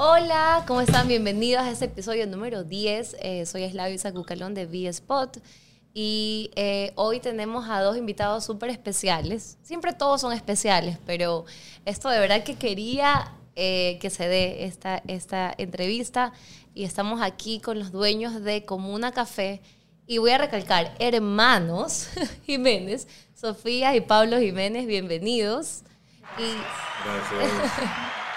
Hola, ¿cómo están? Bienvenidos a este episodio número 10. Eh, soy Eslavio Sacucalón de V-Spot. Y eh, hoy tenemos a dos invitados súper especiales. Siempre todos son especiales, pero esto de verdad que quería eh, que se dé esta, esta entrevista. Y estamos aquí con los dueños de Comuna Café. Y voy a recalcar, hermanos Jiménez, Sofía y Pablo Jiménez, bienvenidos. Y Gracias.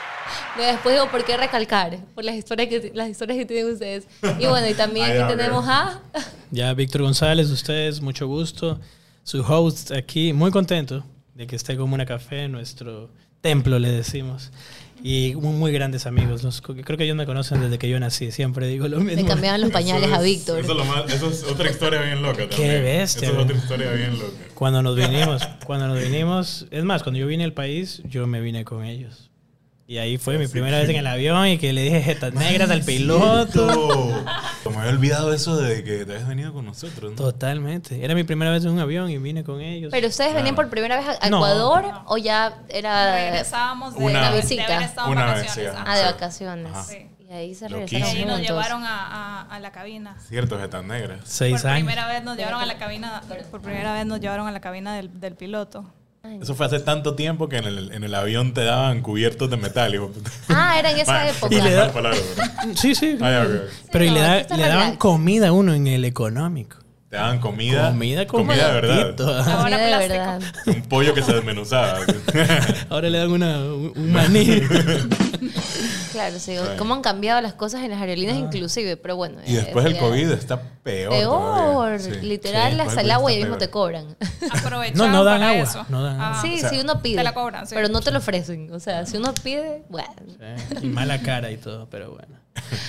después digo, ¿por qué recalcar? Por las historias que, las historias que tienen ustedes. Y bueno, y también aquí tenemos a... Ya, Víctor González, ustedes, mucho gusto. Su host aquí, muy contento de que esté como una café, nuestro templo, le decimos. Y muy, muy grandes amigos. Nos- creo que ellos me conocen desde que yo nací, siempre digo lo mismo. cambiaban los pañales Eso a es- Víctor. Eso es, lo más- eso es otra historia bien loca también. Qué bestia, Eso es otra historia bien loca. Cuando nos vinimos, cuando nos vinimos, es más, cuando yo vine al país, yo me vine con ellos. Y ahí fue mi primera vez en el avión y que le dije jetas negras al piloto. Me había olvidado eso de que te habías venido con nosotros. ¿no? Totalmente. Era mi primera vez en un avión y vine con ellos. ¿Pero ustedes venían por primera vez a No. Ecuador o ya era Regresábamos de, Una- de- visita. estado en Una vacaciones. vez, sí, ah, de vacaciones? Ajá. Sí. Y ahí se Y regresaron ahí nos juntos. llevaron a, a- a la cabina. Cierto, jetas negras. Seis por años. primera vez nos llevaron a la cabina, por primera vez nos llevaron a la cabina del, del piloto. Eso fue hace tanto tiempo que en el, en el avión te daban cubiertos de metal. Ah, era en esa época. Y le da-. Sí, sí. Ah, ya, ok. Pero y no, le, da- le daban comida a uno en el económico. Te daban comida. Comida con comida de verdad. Ahora Comida de verdad. Un pollo que se desmenuzaba. Ahora le dan una, un maní. Claro, sí. Bueno. ¿Cómo han cambiado las cosas en las aerolíneas inclusive? Pero bueno. y después el ya- COVID está peor. Peor. Sí. Literal, Sí, el del agua y mismo te cobran. Aprovechaban No, no dan agua, eso. no dan agua. Ah, Sí, o sea, si uno pide. te la cobran, sí. Pero no te lo ofrecen. O sea, si uno pide, bueno. Sí, y mala cara y todo, pero bueno.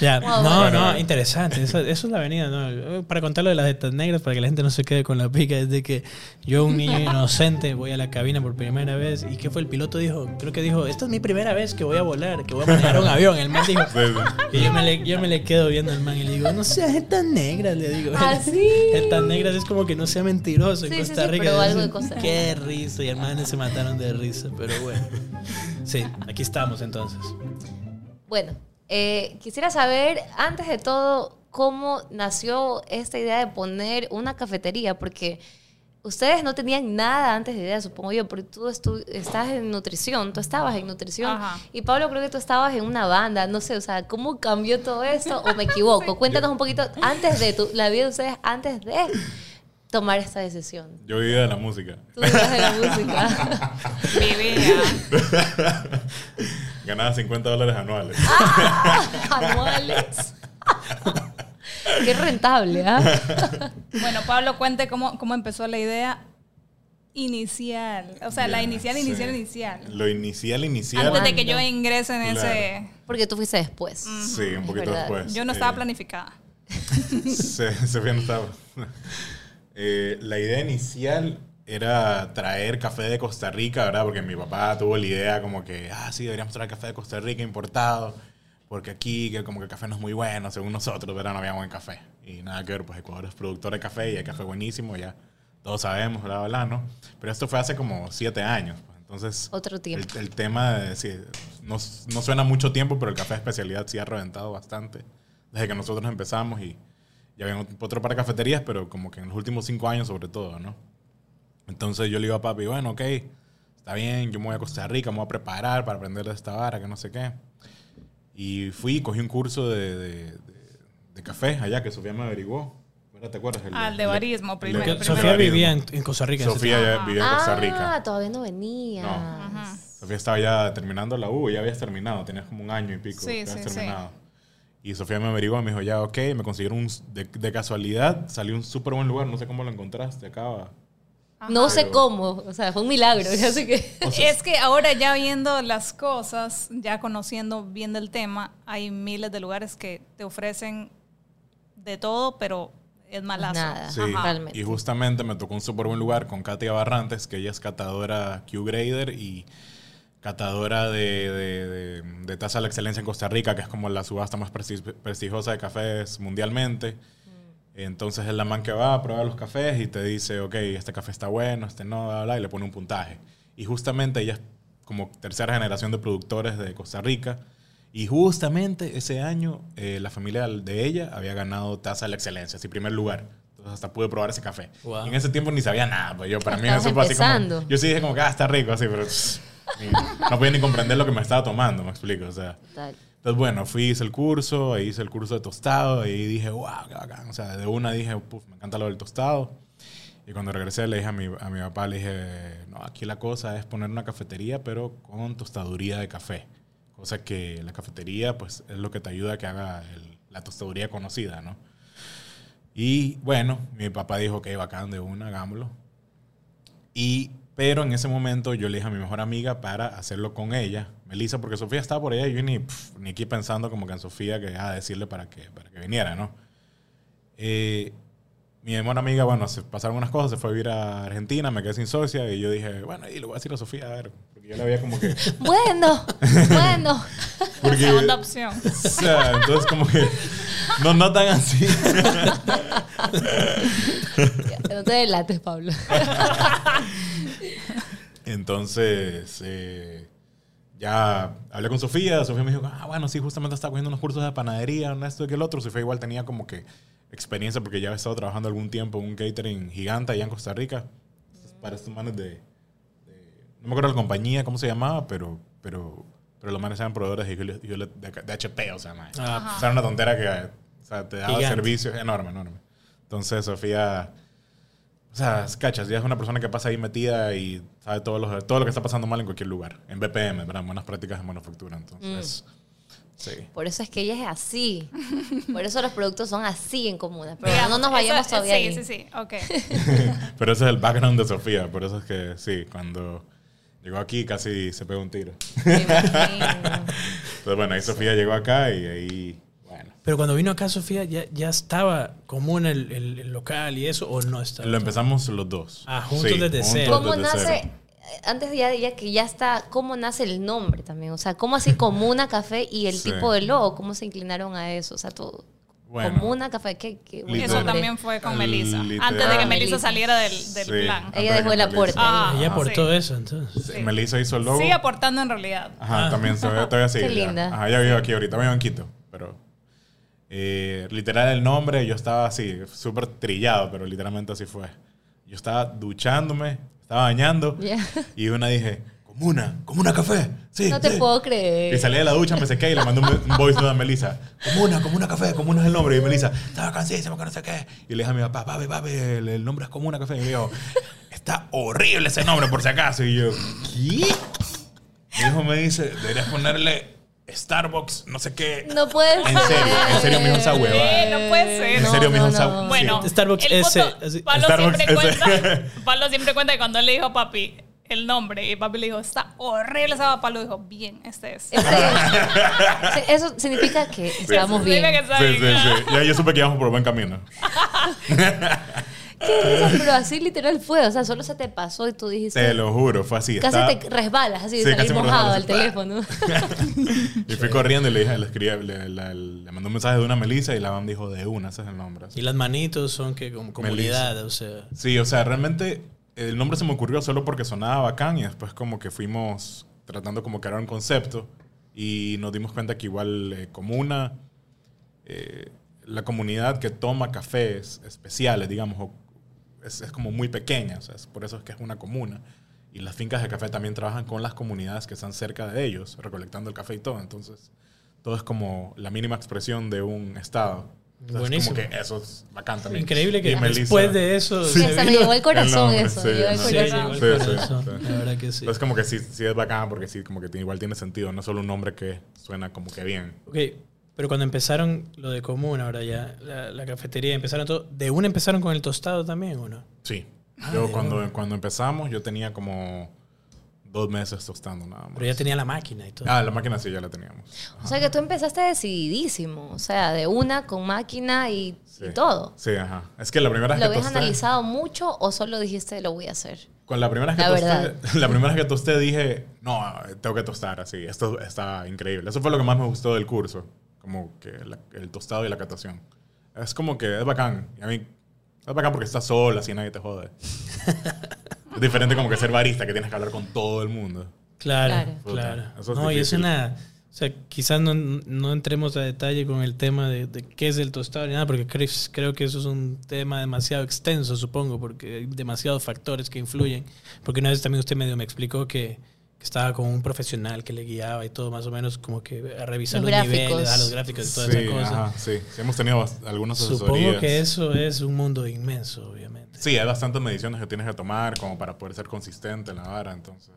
Ya, Wow, no, bueno. no, interesante. Eso, eso es la avenida, ¿no? Para contar lo de las jetas negras, para que la gente no se quede con la pica, es de que yo, un niño inocente, voy a la cabina por primera vez. ¿Y qué fue? El piloto dijo, creo que dijo, esta es mi primera vez que voy a volar, que voy a manejar un avión. El man dijo, y yo me, le, yo me le quedo viendo al man y le digo, no seas jetas negras, le digo. ¿Ah, sí? Jetas negras es como que no sea mentiroso en Sí, Costa sí, Rica. pero algo de Qué risa, y hermanos se mataron de risa, pero bueno. Sí, aquí estamos entonces. Bueno, eh, quisiera saber, antes de todo, cómo nació esta idea de poner una cafetería, porque ustedes no tenían nada antes de idea, supongo yo, porque tú estu- estás en nutrición, tú estabas en nutrición, Ajá. y Pablo creo que tú estabas en una banda, no sé, o sea, ¿cómo cambió todo esto? ¿O me equivoco? Cuéntanos un poquito antes de tu, la vida de ustedes, antes de tomar esta decisión. Yo vivía de la música. Tú vivías de la música. Vivía. Ganaba 50 dólares anuales. Anuales. Qué rentable, ¿ah? Bueno, Pablo, cuente cómo, cómo empezó la idea inicial. O sea, la inicial, sí. inicial, inicial. Lo inicial, inicial. Antes de que yo ingrese en Claro. ese... Porque tú fuiste después. Sí, un poquito después. Yo no estaba Eh, planificada. Se- Sofía no estaba. Eh, la idea inicial era traer café de Costa Rica, ¿verdad? Porque mi papá tuvo la idea como que, ah, sí, deberíamos traer café de Costa Rica importado, porque aquí que como que el café no es muy bueno, según nosotros, ¿verdad? No había buen café. Y nada que ver, pues Ecuador es productor de café y hay café buenísimo, ya todos sabemos, bla, bla, ¿no? Pero esto fue hace como siete años, pues, entonces... Otro tiempo. El, el tema, de, sí, no, no suena mucho tiempo, pero el café de especialidad sí ha reventado bastante desde que nosotros empezamos y ya había otro par de cafeterías, pero como que en los últimos cinco años sobre todo, ¿no? Entonces yo le digo a papi, bueno, ok, está bien, yo me voy a Costa Rica, me voy a preparar para aprender de esta vara, que no sé qué. Y fui, cogí un curso de, de- de- de café allá que Sofía me averiguó. ¿Te acuerdas? El- Al de el- barismo, el- primero. Sofía vivía en, en Costa Rica. Sofía ya vivía en Costa Ah, Rica. todavía no venía. No. Sofía estaba ya terminando la U, ya habías terminado, tenías como un año y pico Sí, sí, sí. terminado. Y Sofía me averiguó, me dijo, ya, ok, me consiguieron un, de, de casualidad, salió un súper buen lugar, no sé cómo lo encontraste, acaba. No sé cómo, o sea, fue un milagro. Así que. es que ahora ya viendo las cosas, ya conociendo bien del tema, hay miles de lugares que te ofrecen de todo, pero es malazo. Nada. Sí, Ajá. Realmente. y justamente me tocó un súper buen lugar con Katia Barrantes, que ella es catadora Q-Grader y catadora de, de, de- de tasa de la excelencia en Costa Rica, que es como la subasta más presti- prestigiosa de cafés mundialmente. Entonces es la man que va a probar los cafés y te dice, ok, este café está bueno, este no, bla, bla, y le pone un puntaje. Y justamente ella es como tercera generación de productores de Costa Rica Y justamente ese año eh, la familia de ella había ganado taza de la excelencia, así primer lugar. Entonces hasta pude probar ese café. Wow. En ese tiempo ni sabía nada, pues yo para mí eso fue así como... Yo sí dije como que, ah, está rico, así, pero no podía ni comprender lo que me estaba tomando, me explico, o sea... Total. Entonces, bueno, fui, hice el curso, ahí hice el curso de tostado, ahí dije, wow, qué bacán. O sea, de una dije, puf, me encanta lo del tostado. Y cuando regresé le dije a mi, a mi papá, le dije, no, aquí la cosa es poner una cafetería, pero con tostaduría de café. Cosa que la cafetería, pues, es lo que te ayuda a que haga el- la tostaduría conocida, ¿no? Y bueno, mi papá dijo, que bacán, de una, hagámoslo. Y, pero en ese momento yo le dije a mi mejor amiga para hacerlo con ella, Melissa, porque Sofía estaba por allá y yo ni, ni aquí pensando como que en Sofía que a decirle para que, para que viniera, ¿no? Eh, mi mejor amiga, bueno, se pasaron unas cosas, se fue a vivir a Argentina, me quedé sin socia y yo dije, bueno, y le voy a decir a Sofía, a ver, porque yo la veía como que... Bueno, bueno. Porque, Segunda opción. o sea, entonces como que no, no tan así. No te delates, Pablo. Entonces, eh, ya hablé con Sofía. Sofía me dijo, ah, bueno, sí, justamente estaba cogiendo unos cursos de panadería, un esto y que el otro. Sofía igual tenía como que experiencia porque ya había estado trabajando algún tiempo en un catering gigante allá en Costa Rica. Para estos manes de- No me acuerdo la compañía, cómo se llamaba, pero, pero, pero los manes eran proveedores de, de, de HP, o sea. Ah, O sea, era una tontera que o sea, te daba Gigante. servicios enorme, enorme. Entonces, Sofía, o sea, cachas, ya es una persona que pasa ahí metida y sabe todo lo, todo lo que está pasando mal en cualquier lugar. En BPM, ¿verdad? Buenas prácticas de manufactura. Entonces, sí. Por eso es que ella es así. Por eso los productos son así en comunas. Pero Digamos, no nos vayamos eso- todavía Sí, ahí. sí, sí. Ok. Pero ese es el background de Sofía. Por eso es que, sí, cuando llegó aquí casi se pegó un tiro. Me imagino. Entonces, bueno, ahí Sofía llegó acá y ahí, bueno. Pero cuando vino acá Sofía, ¿ya, ya estaba común el, el- el local y eso o no estaba? Lo empezamos los dos. Ah, juntos desde cero. ¿Cómo desde nace, cero. antes de ya, ya que ya está, cómo nace el nombre también? O sea, ¿cómo así Comuna Café y el Sí. tipo de logo? ¿Cómo se inclinaron a eso? O sea, todo. Bueno. Comuna Café, qué buen Eso también fue con Melissa. Antes de que Ah, Melissa saliera del, del Sí. plan. Ella de dejó que el aporte. Ah, Ella sí. aportó eso, entonces. Sí, Melissa hizo el logo. Sigue aportando en realidad. Ajá, Ah. también se ve, todavía sigue. Qué ya. linda. Ajá, ya vivo aquí ahorita, vivo en Quito, pero eh, literal el nombre, yo estaba así, súper trillado, pero literalmente así fue. Yo estaba duchándome, estaba bañando Ya. y una dije, Comuna, Comuna Café, sí. No te sí". puedo Y creer. salí de la ducha, me sequé y le mandé un, un voice note a Melissa. Comuna, Comuna Café, Comuna es el nombre. Y Melissa, estaba cansísimo que no sé qué. Y le dije a mi papá, papi, papi, el, el nombre es Comuna Café. Y me dijo, está horrible ese nombre por si acaso. Y yo, ¿qué? Mi hijo me dice, deberías ponerle Starbucks, no sé qué. No puede En ser. serio, en serio me dijo esa hueva. Sí, no puede ser. En No, serio me dijo no, esa no. Bueno, Starbucks el S. Pablo, Starbucks siempre S. cuenta, Pablo siempre cuenta que cuando él le dijo a papi el nombre y papi le dijo, está horrible esa Pablo dijo, bien, este es. Este es- Eso significa que estamos bien. que está Sí, bien, sí. Ya yo supe que íbamos por buen camino. Qué risa, pero así literal fue. O sea, solo se te pasó y tú dijiste. Te lo juro, fue así. Casi te resbalas así de Sí, salir casi me mojado al teléfono. Y fui corriendo y le dije, le escribí, le, le- le mandé un mensaje de una Melissa y la mam dijo de una, ese es el nombre. Y las manitos son que como comunidad, o sea. Sí, o sea, realmente el nombre se me ocurrió solo porque sonaba bacán y después como que fuimos tratando como que era un concepto y nos dimos cuenta que igual eh, comuna, eh, la comunidad que toma cafés especiales, digamos, es, es como muy pequeña, o sea, es por eso es que es una comuna. Y las fincas de café también trabajan con las comunidades que están cerca de ellos, recolectando el café y todo. Entonces, todo es como la mínima expresión de un estado. Entonces, Buenísimo. como que eso es bacán también. Increíble que Melissa- después de eso Sí. se me llegó el corazón nombre, eso. sí, el no. Sí, corazón. llegó el Sí, sí, corazón. sí. La verdad que sí. Entonces como que sí, sí es bacán porque sí, como que igual tiene sentido, no es solo un nombre que suena como que bien. Ok, pero cuando empezaron lo de común, ahora ya, la, la cafetería, empezaron todo. ¿De una empezaron con el tostado también o no? Sí. Ah, yo cuando, una. cuando empezamos yo tenía como dos meses tostando nada más. Pero ya tenía la máquina y todo. Ah, la máquina sí ya la teníamos. O sea que tú empezaste decididísimo. O sea, de una con máquina y, Sí. y todo. Sí, ajá. Es que la primera vez ¿Lo que habías tosté... analizado mucho o solo dijiste lo voy a hacer? Con la primera vez que La tosté, verdad. la primera vez que tosté dije, no, tengo que tostar así. Esto está increíble. Eso fue lo que más me gustó del curso, como que la- el tostado y la catación. Es como que es bacán. Y a mí es bacán porque estás sola, así nadie te jode. es diferente como que ser barista, que tienes que hablar con todo el mundo. Claro, Claro. claro. Eso es no, y es difícil. una, O sea, quizás no, no entremos a detalle con el tema de, de qué es el tostado ni nada, porque creo, creo que eso es un tema demasiado extenso, supongo, porque hay demasiados factores que influyen. Porque una vez también usted medio me explicó que, que estaba con un profesional que le guiaba y todo, más o menos como que a revisar Los los, gráficos. niveles, a los gráficos y toda Sí, esa cosa. ajá, sí. Sí, hemos tenido algunas Supongo asesorías. que eso es un mundo inmenso, obviamente. Sí, hay bastantes mediciones que tienes que tomar como para poder ser consistente en la vara, entonces...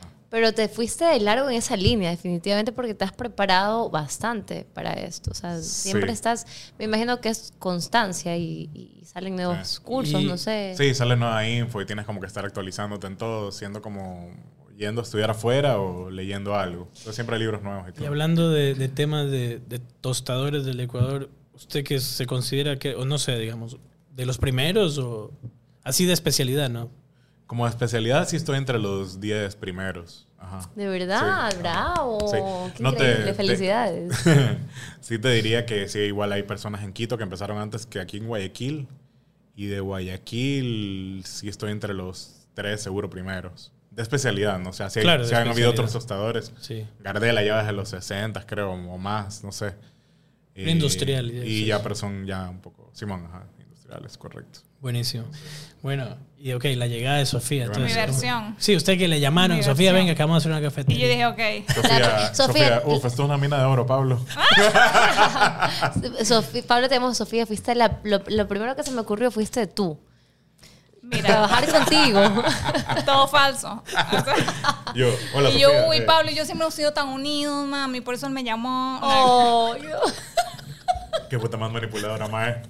ajá. Pero te fuiste de largo en esa línea, definitivamente, porque te has preparado bastante para esto. O sea, siempre Sí. estás, me imagino que es constancia y, y salen nuevos Sí. cursos, Y- no sé. Sí, sale nueva info y tienes como que estar actualizándote en todo, siendo como yendo a estudiar afuera o leyendo algo. Entonces siempre hay libros nuevos y Y todo. hablando de, de temas de, de tostadores del Ecuador, ¿usted que se considera que, o no sé, digamos, de los primeros o así de especialidad, no? Como especialidad sí estoy entre los 10 primeros. Ajá. De verdad, Sí. bravo. Sí. Qué No te- increíble, te- felicidades. sí te diría que sí, igual hay personas en Quito que empezaron antes que aquí en Guayaquil. Y de Guayaquil sí estoy entre los tres seguro primeros. De especialidad, ¿no? O sea, sí, hay- Claro, de sí han habido otros tostadores. Sí. Gardela ya desde los 60, creo, o más, no sé. Eh, Industrial, y Y ya, pero son ya un poco... Simón, ajá, industriales, correcto. Buenísimo. Bueno, y ok, la llegada de Sofía. Mi versión. Sí, usted que le llamaron, Mi Sofía, versión. venga, que vamos a hacer una Y cafetería. yo dije, ok. Sofía, Sofía- Sofía, uf, esto es una mina de oro, Pablo. Sofi- Pablo, te amo, Sofía, fuiste la- lo, lo primero que se me ocurrió fuiste tú. Mira, Trabajar contigo. todo falso. Yo, hola, y yo, Sofía, uy, eh, Pablo, yo siempre hemos sido tan unidos, mami, por eso él me llamó. Oh, Qué puta más manipuladora, mae.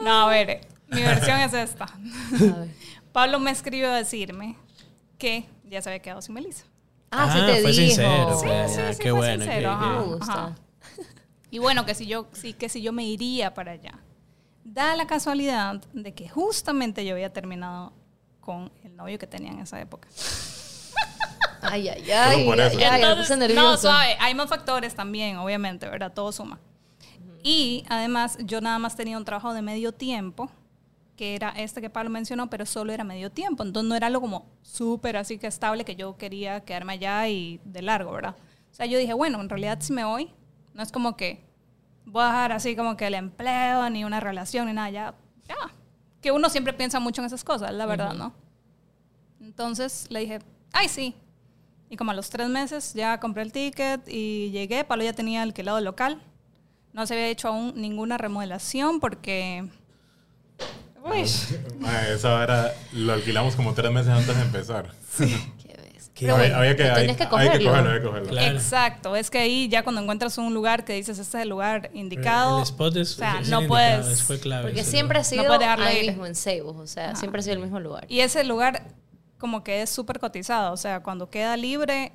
No, a ver, mi versión es esta. Pablo me escribió a decirme que ya se había quedado sin Melissa. Ah, sí Ah, te fue dijo. sincero, Sí, pues, sí, sí, qué fue bueno. sincero, qué- ajá. Me qué- gusta. Y bueno, que si yo, sí, que si yo me iría para allá. Da la casualidad de que justamente yo había terminado con el novio que tenía en esa época. Ay, ay, ay. Solo por eso. ay, ay, me Entonces, puse no, suave, hay más factores también, obviamente, ¿verdad? Todo suma. Y además, yo nada más tenía un trabajo de medio tiempo, que era este que Pablo mencionó, pero solo era medio tiempo. Entonces no era algo como súper así que estable que yo quería quedarme allá y de largo, ¿verdad? O sea, yo dije, bueno, en realidad si me voy, no es como que voy a dejar así como que el empleo, ni una relación, ni nada, ya, ya. Que uno siempre piensa mucho en esas cosas, la verdad, ¿no? Entonces le dije, ay, sí. Y como a los tres meses ya compré el ticket y llegué. Pablo ya tenía alquilado el local. No se había hecho aún ninguna remodelación porque... Uy, Mae, esa vara lo alquilamos como tres meses antes de empezar. Qué Pero había, había que, tienes hay, que hay que cogerlo. cogerlo, hay que cogerlo. Claro. Exacto. Es que ahí ya cuando encuentras un lugar que dices, este es el lugar indicado... El spot es, o sea, es no puedes- fue clave. Porque siempre ha sido dejarlo ahí ir. mismo en Ceibos, o sea, siempre ha sido el mismo lugar. Y ese lugar como que es súper cotizado, o sea, cuando queda libre,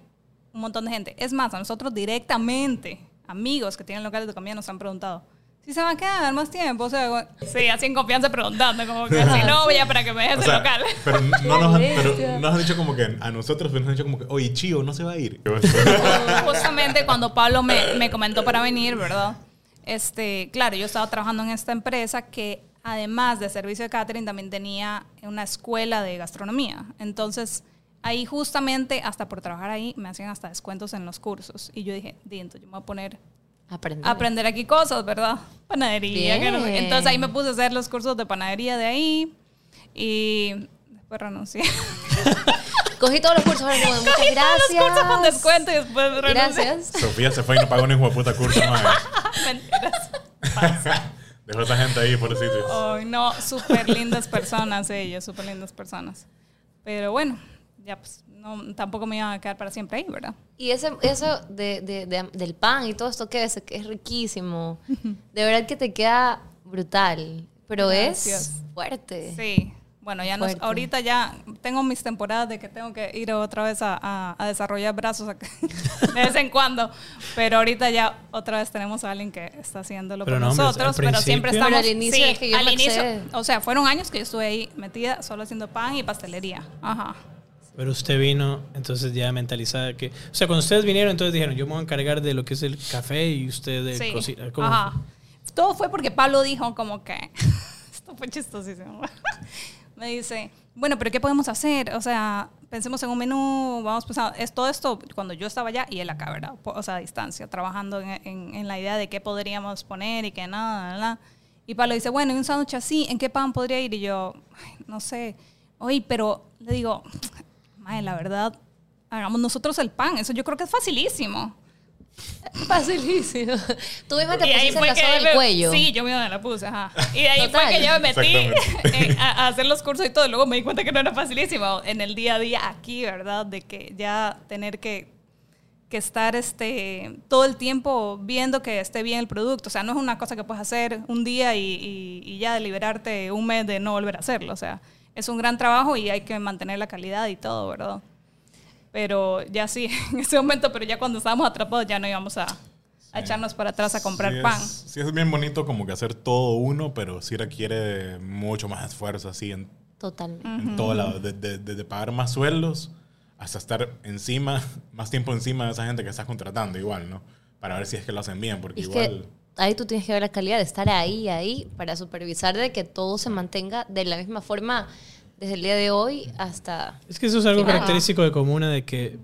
un montón de gente. Es más, a nosotros directamente, amigos que tienen locales de comida nos han preguntado, si se va a quedar más tiempo, o sea, sí, así en confianza preguntando, como que si no, ya para que me dejes O el local. pero no nos, pero nos han dicho como que a nosotros nos han dicho como que, oye, Chío, no se va a ir. Justamente cuando Pablo me, me comentó para venir, ¿verdad? Este, claro, yo estaba trabajando en esta empresa que además de servicio de catering también tenía una escuela de gastronomía. Entonces, ahí justamente, hasta por trabajar ahí, me hacían hasta descuentos en los cursos. Y yo dije, Dinto, yo me voy a poner Aprender. aprender aquí cosas, ¿verdad? Panadería. Bien. Entonces ahí me puse a hacer los cursos de panadería de ahí y después renuncié. Cogí todos los cursos, ahora como, muchas Cogí todos gracias. los cursos con descuento y después renuncié. Gracias. Sofía se fue y no pagó ni de puta curso, mae. Mentiras. Dejó a esa gente ahí por el sitio. Ay, no, súper lindas personas ellos, súper lindas personas. Pero bueno, ya pues no, tampoco me iban a quedar para siempre ahí, ¿verdad? Y ese, eso de, de- de- del pan y todo esto que es, que es riquísimo. De verdad que te queda brutal. Pero Gracias. es fuerte. Sí. Bueno, ya no, ahorita ya tengo mis temporadas de que tengo que ir otra vez a, a- a desarrollar brazos acá, de vez en cuando. Pero ahorita ya otra vez tenemos a alguien que está haciéndolo Pero no, hombre, nosotros, al pero siempre estamos. Pero al inicio sí, es que yo al inicio, o sea, fueron años que yo estuve ahí metida solo haciendo pan y pastelería. Ajá. Pero usted vino, entonces ya mentalizada que... O sea, cuando ustedes vinieron, entonces dijeron, yo me voy a encargar de lo que es el café y usted de Sí. cocina. ¿Cómo Ajá. fue? Todo fue porque Pablo dijo como que... Esto fue chistosísimo. Me dice, bueno, pero ¿qué podemos hacer? O sea, pensemos en un menú, vamos pensando, es todo esto cuando yo estaba allá y él acá, ¿verdad? O sea, a distancia, trabajando en, en- en la idea de qué podríamos poner y qué nada, nada. Y Pablo dice, bueno, y un sándwich así, ¿en qué pan podría ir? Y yo, "Ay, no sé. Oye, pero le digo, mae, la verdad, hagamos nosotros el pan. Eso yo creo que es facilísimo. Facilísimo. Tú misma te pusiste fue la que soga del me- cuello. Sí, yo misma me la puse, ajá. Y de ahí Total. fue que yo me metí a, a hacer los cursos y todo. Y luego me di cuenta que no era facilísimo en el día a día aquí, ¿verdad? De que ya tener que, que estar este, todo el tiempo viendo que esté bien el producto. O sea, no es una cosa que puedes hacer un día y, y- y ya de liberarte un mes de no volver a hacerlo. O sea, es un gran trabajo y hay que mantener la calidad y todo, ¿verdad? Pero ya sí, en ese momento, pero ya cuando estábamos atrapados ya no íbamos a, a echarnos para atrás a comprar Sí pan. Es, sí es bien bonito como que hacer todo uno, pero sí requiere mucho más esfuerzo así en, Totalmente. en todo lado. Desde de, de pagar más sueldos hasta estar encima, más tiempo encima de esa gente que estás contratando igual, ¿no? Para ver si es que lo hacen bien, porque es igual... ahí tú tienes que ver la calidad de estar ahí, ahí, para supervisar de que todo se mantenga de la misma forma desde el día de hoy hasta... Es que eso es algo Ajá. característico de Comuna de que,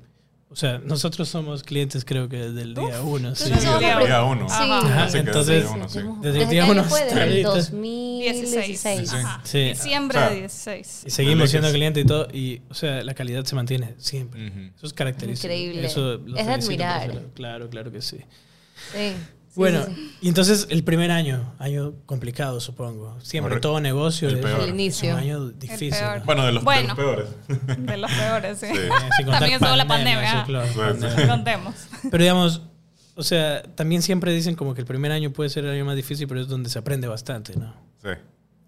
o sea, nosotros somos clientes creo que desde el día uno. sí. Sí, desde el día uno. Sí. Ajá. Así que Entonces, desde el día uno, sí. hemos- Desde el ¿Desde día qué uno año fue? hasta Desde el ahorita. 2016. 16. Sí. Sí. Diciembre de 16. Y seguimos siendo Alex. cliente y todo, y, o sea, la calidad se mantiene siempre. Ujú. Eso es característico. Increíble. Eso lo Es de admirar. Claro, claro que sí. Sí. Sí, bueno, sí, sí. y entonces el primer año, año complicado, supongo. Siempre Correcto. todo negocio El es peor. El inicio. un año difícil. peor. ¿no? Bueno, de los, de Bueno. los peores. De los peores, sí. Sí. Eh, contar También estuvo la pandemia, sí, claro, Sí, sí. pandemia. Contemos. Pero digamos, o sea, también siempre dicen como que el primer año puede ser el año más difícil, pero es donde se aprende bastante, ¿no? Sí.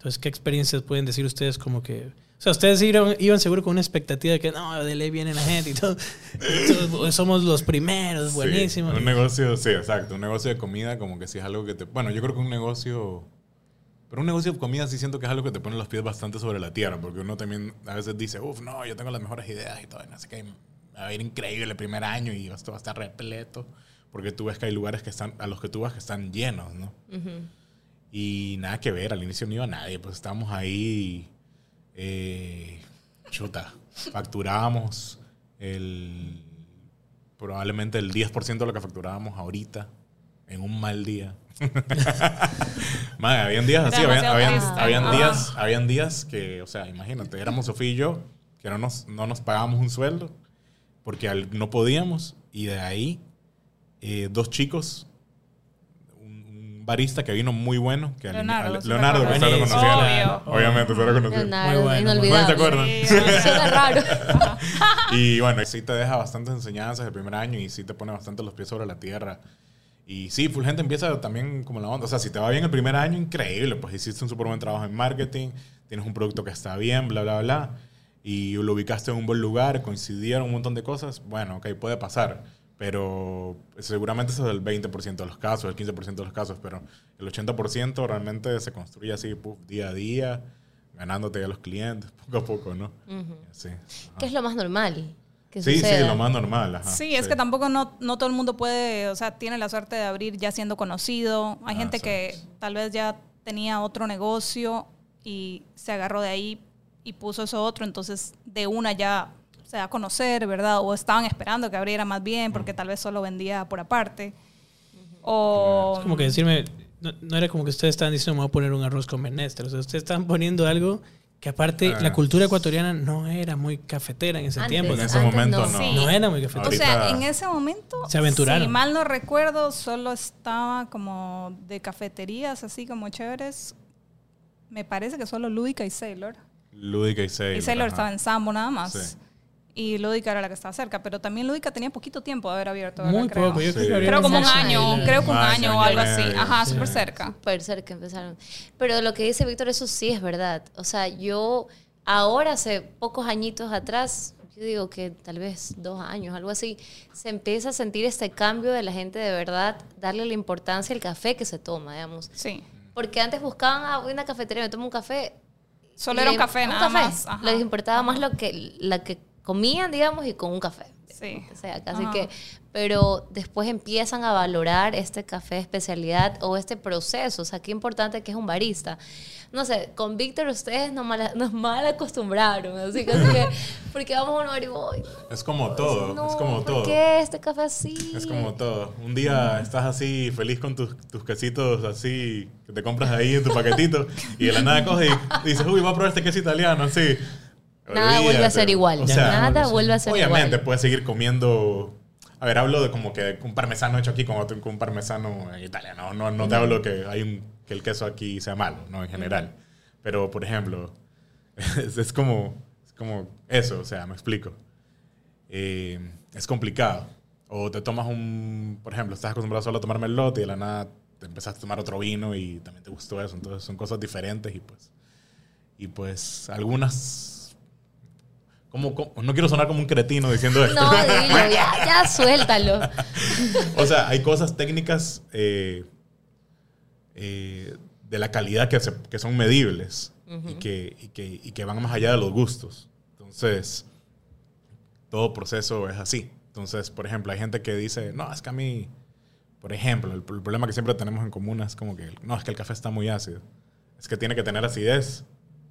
Entonces, ¿qué experiencias pueden decir ustedes como que... O sea, ustedes iban, iban seguro con una expectativa de que no, de ley viene la gente y todo. Entonces, somos los primeros, buenísimos. Sí, un negocio, sí, exacto. Un negocio de comida, como que sí es algo que te. Bueno, yo creo que un negocio. Pero un negocio de comida sí siento que es algo que te pone los pies bastante sobre la tierra, porque uno también a veces dice, uff, no, yo tengo las mejores ideas y todo, y no sé qué, me va a ir increíble el primer año y esto va a estar repleto, porque tú ves que hay lugares que están, a los que tú vas que están llenos, ¿no? Y nada que ver, al inicio no iba nadie, pues estábamos ahí, eh, chuta, facturábamos el, probablemente el 10% de lo que facturábamos ahorita en un mal día. Madre, habían días así, habían, habían- días, habían días que, o sea, imagínate, éramos Sofía y yo, que no nos, no nos pagábamos un sueldo, porque no podíamos, y de ahí, eh, dos chicos, barista que vino muy bueno, que Leonardo, al- Leonardo, que lo. Obviamente, usted lo Muy bueno. ¿No te acuerdas? Sí, Suena raro. Y bueno, sí te deja bastantes enseñanzas el primer año y sí te pone bastante los pies sobre la tierra. Y sí, full gente empieza también como la onda. O sea, si te va bien el primer año, increíble. Pues hiciste un súper buen trabajo en marketing, tienes un producto que está bien, bla, bla, bla. Y lo ubicaste en un buen lugar, coincidieron un montón de cosas. Bueno, ok, puede pasar. Pero seguramente eso es el 20% de los casos, el 15% de los casos. Pero el 80% realmente se construye así, puf, día a día, ganándote a los clientes, poco a poco, ¿no? Sí. Que es lo más normal que Sí, sí, lo más normal. Ajá, Sí, es que tampoco no, no todo el mundo puede, o sea, tiene la suerte de abrir ya siendo conocido. Hay Ah, gente sí. que tal vez ya tenía otro negocio y se agarró de ahí y puso eso otro, entonces de una ya se da a conocer, ¿verdad? O estaban esperando que abriera más bien porque tal vez solo vendía por aparte. O... Es como que decirme, no, no era como que ustedes estaban diciendo, me voy a poner un arroz con menestra. O sea, ustedes estaban poniendo algo que aparte Ah. la cultura ecuatoriana no era muy cafetera en ese Antes, tiempo. En ese momento no. no. Sí. No era muy O cafetera. Ahorita- sea, en ese momento, Se aventuraron. si mal no recuerdo, solo estaba como de cafeterías así como chéveres. Me parece que solo Lúdica y Sailor. Lúdica y Sailor. y Sailor ajá. estaba en Sambo nada más. Sí. Y Lúdica era la que estaba cerca, pero también Lúdica tenía poquito tiempo de haber abierto. Muy. Creo. poco. Yo Sí. creo como un año, creo que un año o algo así. Ajá, sí. súper cerca. Súper cerca empezaron. Pero lo que dice Víctor, eso sí es verdad. O sea, yo ahora, hace pocos añitos atrás, yo digo que tal vez dos años, algo así, se empieza a sentir este cambio de la gente de verdad, darle la importancia al café que se toma, digamos. Sí. Porque antes buscaban a una cafetería, me tomo un café. Solo era un café, nada más. Ajá. Les importaba más lo que, la que comían, digamos, y con un café. Sí. O sea, casi Ajá. que, pero después empiezan a valorar este café de especialidad o este proceso. O sea, qué importante que es un barista. No sé, con Víctor ustedes nos mal, nos mal acostumbraron. Así que, así que, porque vamos a un bar y voy. Es como todo, No, es como ¿por todo. qué este café así? Es como todo. Un día estás así feliz con tus, tus quesitos así que te compras ahí en tu paquetito y de la nada coges y dices, uy, voy a probar este queso italiano, así. Nada vuelve a ser igual. O sea, Nada vuelve a ser obviamente igual. puedes seguir comiendo. A ver, hablo de como que un parmesano hecho aquí con, otro, con un parmesano italiano. No, no te hablo que hay un, que el queso aquí sea malo, no en general. Pero, por ejemplo, es, es como, es como eso, o sea, me explico. Eh, es complicado. O te tomas un, por ejemplo, estás acostumbrado solo a tomar merlot y de la nada te empezaste a tomar otro vino y también te gustó eso. Entonces son cosas diferentes y pues, y pues algunas, como, como- no quiero sonar como un cretino diciendo esto. No, dilo, ya, ya suéltalo. O sea, hay cosas técnicas eh, eh, de la calidad que, se- que son medibles y, que, y, que, y que van más allá de los gustos. Entonces, todo proceso es así. Entonces, por ejemplo, hay gente que dice, no, es que a mí, por ejemplo, el, el problema que siempre tenemos en común es como que, no, es que el café está muy ácido. Es que tiene que tener acidez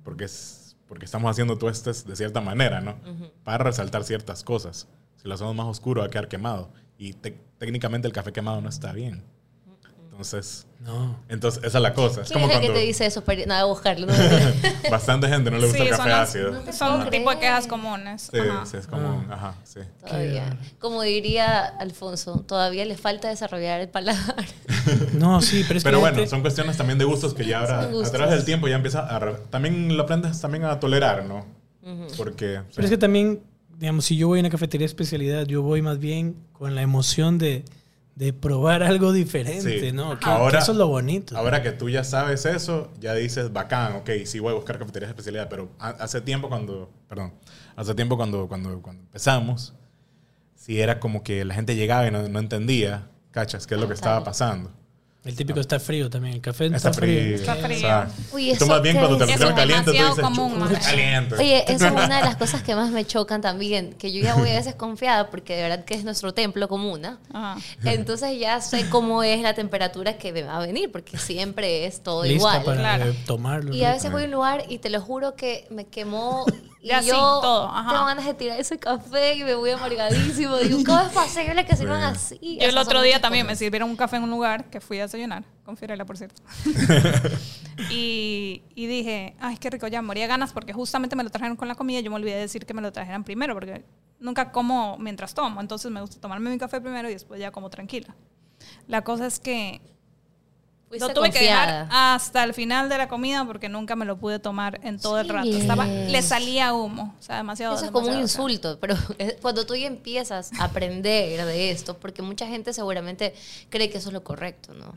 porque, es, porque estamos haciendo tuestes de cierta manera, ¿no? Para resaltar ciertas cosas. Si lo hacemos más oscuro va a quedar quemado. Y te- técnicamente el café quemado no está bien. Entonces, No. entonces esa es la cosa. Es ¿Quién como es el que cuando te dice eso? Pero, nada, buscarlo. No, bastante gente no le gusta Sí, el café son ácido. No Son un tipo de quejas comunes. Sí, Ajá. sí, es como, ajá, sí. Todavía. Como diría Alfonso, todavía le falta desarrollar el paladar. No, sí, pero es Pero que bueno, son cuestiones también de gustos que ya ahora, a través del tiempo ya empieza a... También lo aprendes también a tolerar, ¿no? Porque... Pero es que también, digamos, si yo voy a una cafetería de especialidad, yo voy más bien con la emoción de, de probar algo diferente, Sí. ¿no? Que, Ahora- que eso es lo bonito. Ahora que tú ya sabes eso, ya dices, bacán, ok, sí voy a buscar cafeterías de especialidad, pero ha- hace tiempo cuando, perdón, hace tiempo cuando, cuando, cuando empezamos, sí era como que la gente llegaba y no, no entendía, cachas, qué es lo que estaba pasando. El típico está frío también. El café Está frío. Está frío. o sea, Uy, eso más bien cuando te lo es- caliente, tú demasiado dices, común, "Chuta, man. caliente. Oye, eso es una de las cosas que más me chocan también, que yo ya voy a veces confiada porque de verdad que es nuestro templo comuna. Ajá. Entonces ya sé cómo es la temperatura que me va a venir, porque siempre es todo Lista igual. para claro. tomarlo. Y a veces voy a un lugar y te lo juro que me quemó y Ya sí, yo todo, ajá. tengo ganas de tirar ese café y me voy amargadísimo. Digo, ¿cómo es posible que sirvan así? Yo el Esas otro día también me cosas. sirvieron un café en un lugar que fui a desayunar, con Fiorella, por cierto. y, y dije, ay, qué rico, ya moría ganas porque justamente me lo trajeron con la comida yo me olvidé de decir que me lo trajeran primero porque nunca como mientras tomo, entonces me gusta tomarme mi café primero y después ya como tranquila. La cosa es que Fuiste lo tuve que dejar confiada. hasta el final de la comida porque nunca me lo pude tomar en todo el Sí. rato. Estaba, le salía humo, o sea, demasiado. Eso es como un demasiado, o sea. insulto, pero es cuando tú ya empiezas a aprender de esto, porque mucha gente seguramente cree que eso es lo correcto, ¿no?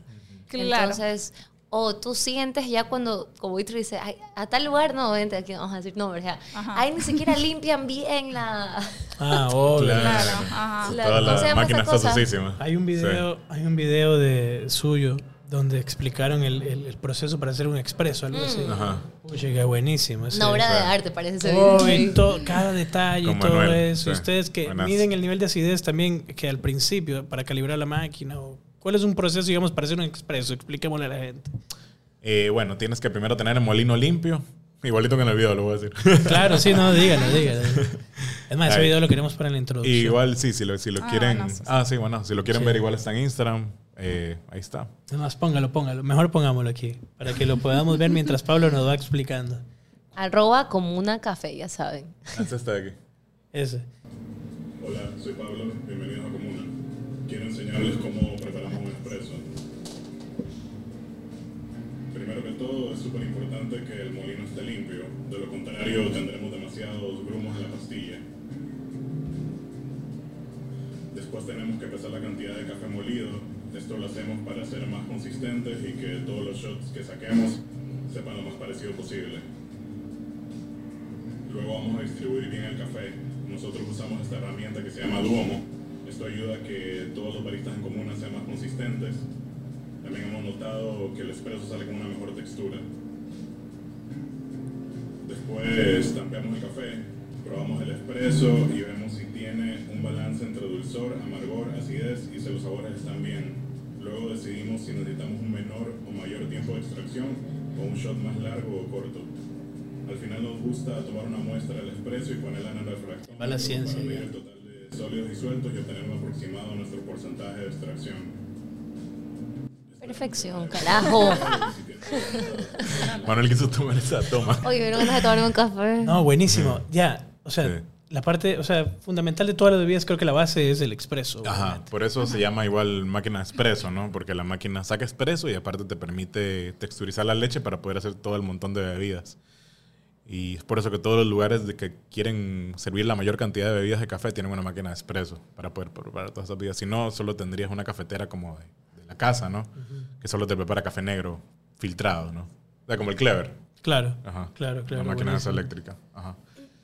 Claro. Entonces, o tú sientes ya cuando, como Víctor dice, "Ay, a tal lugar, no, vente aquí, vamos a decir, no, o sea, Ajá. ahí ni siquiera limpian bien la... Ah, obvio. Claro, ajá. La- Toda ¿cómo se la máquina está sucísima. Hay un video, hay un video de suyo donde explicaron el, el- el proceso para hacer un expreso, algo así. Ajá. Uy, qué buenísimo. ese. Una obra de arte, parece Oh, video. y to- cada detalle y todo Manuel, eso. sí. Ustedes que miden el nivel de acidez también que al principio para calibrar la máquina. O, ¿Cuál es un proceso, digamos, para hacer un expreso? Expliquémosle a la gente. Eh, bueno, tienes que primero tener el molino limpio. Igualito que en el video, lo voy a decir. Claro, sí, no, dígalo, dígalo. Es más, ese Ahí. video lo queremos para la Y introducción. igual, sí, si lo, si lo Ah, quieren. bueno, sí, sí. Ah, sí, bueno, si lo quieren Sí. ver, igual está en Instagram. Eh, ahí está. Es más, póngalo, póngalo. Mejor pongámoslo aquí, para que lo podamos ver mientras Pablo nos va explicando. Arroba como una café, ya saben. Este está aquí. Ese. Hola, soy Pablo. Bienvenidos a Comuna. Quiero enseñarles cómo preparamos un expreso. Primero que todo, es súper importante que el molino esté limpio. De lo contrario, tendremos demasiados grumos en la pastilla. Después tenemos que pesar la cantidad de café molido. Esto lo hacemos para ser más consistentes y que todos los shots que saquemos sepan lo más parecido posible. Luego vamos a distribuir bien el café. Nosotros usamos esta herramienta que se llama Duomo. Esto ayuda a que todos los baristas en comuna sean más consistentes. También hemos notado que el espresso sale con una mejor textura. Después tampeamos el café, probamos el espresso y vemos tiene un balance entre dulzor, amargor, acidez y si los sabores están bien. Luego decidimos si necesitamos un menor o mayor tiempo de extracción o un shot más largo o corto. Al final nos gusta tomar una muestra del espresso y ponerla en el refractor Va la ciencia, para medir el total de sólidos disueltos y obtener un aproximado nuestro porcentaje de extracción. Perfección, carajo. Manuel quiso tomar esa toma. Oye, me ganas de tomarme un café. No, buenísimo. Ya, o sea, Sí. La parte, o sea, fundamental de todas las bebidas, creo que la base es el expreso. Ajá, obviamente. por eso se llama igual máquina expreso, ¿no? Porque la máquina saca expreso y aparte te permite texturizar la leche para poder hacer todo el montón de bebidas. Y es por eso que todos los lugares de que quieren servir la mayor cantidad de bebidas de café tienen una máquina de expreso para poder preparar todas esas bebidas. Si no, solo tendrías una cafetera como de, de la casa, ¿no? Que solo te prepara café negro filtrado, ¿no? O sea, como el Clever. Claro, Ajá. claro, claro. La máquina eléctrica. Ajá.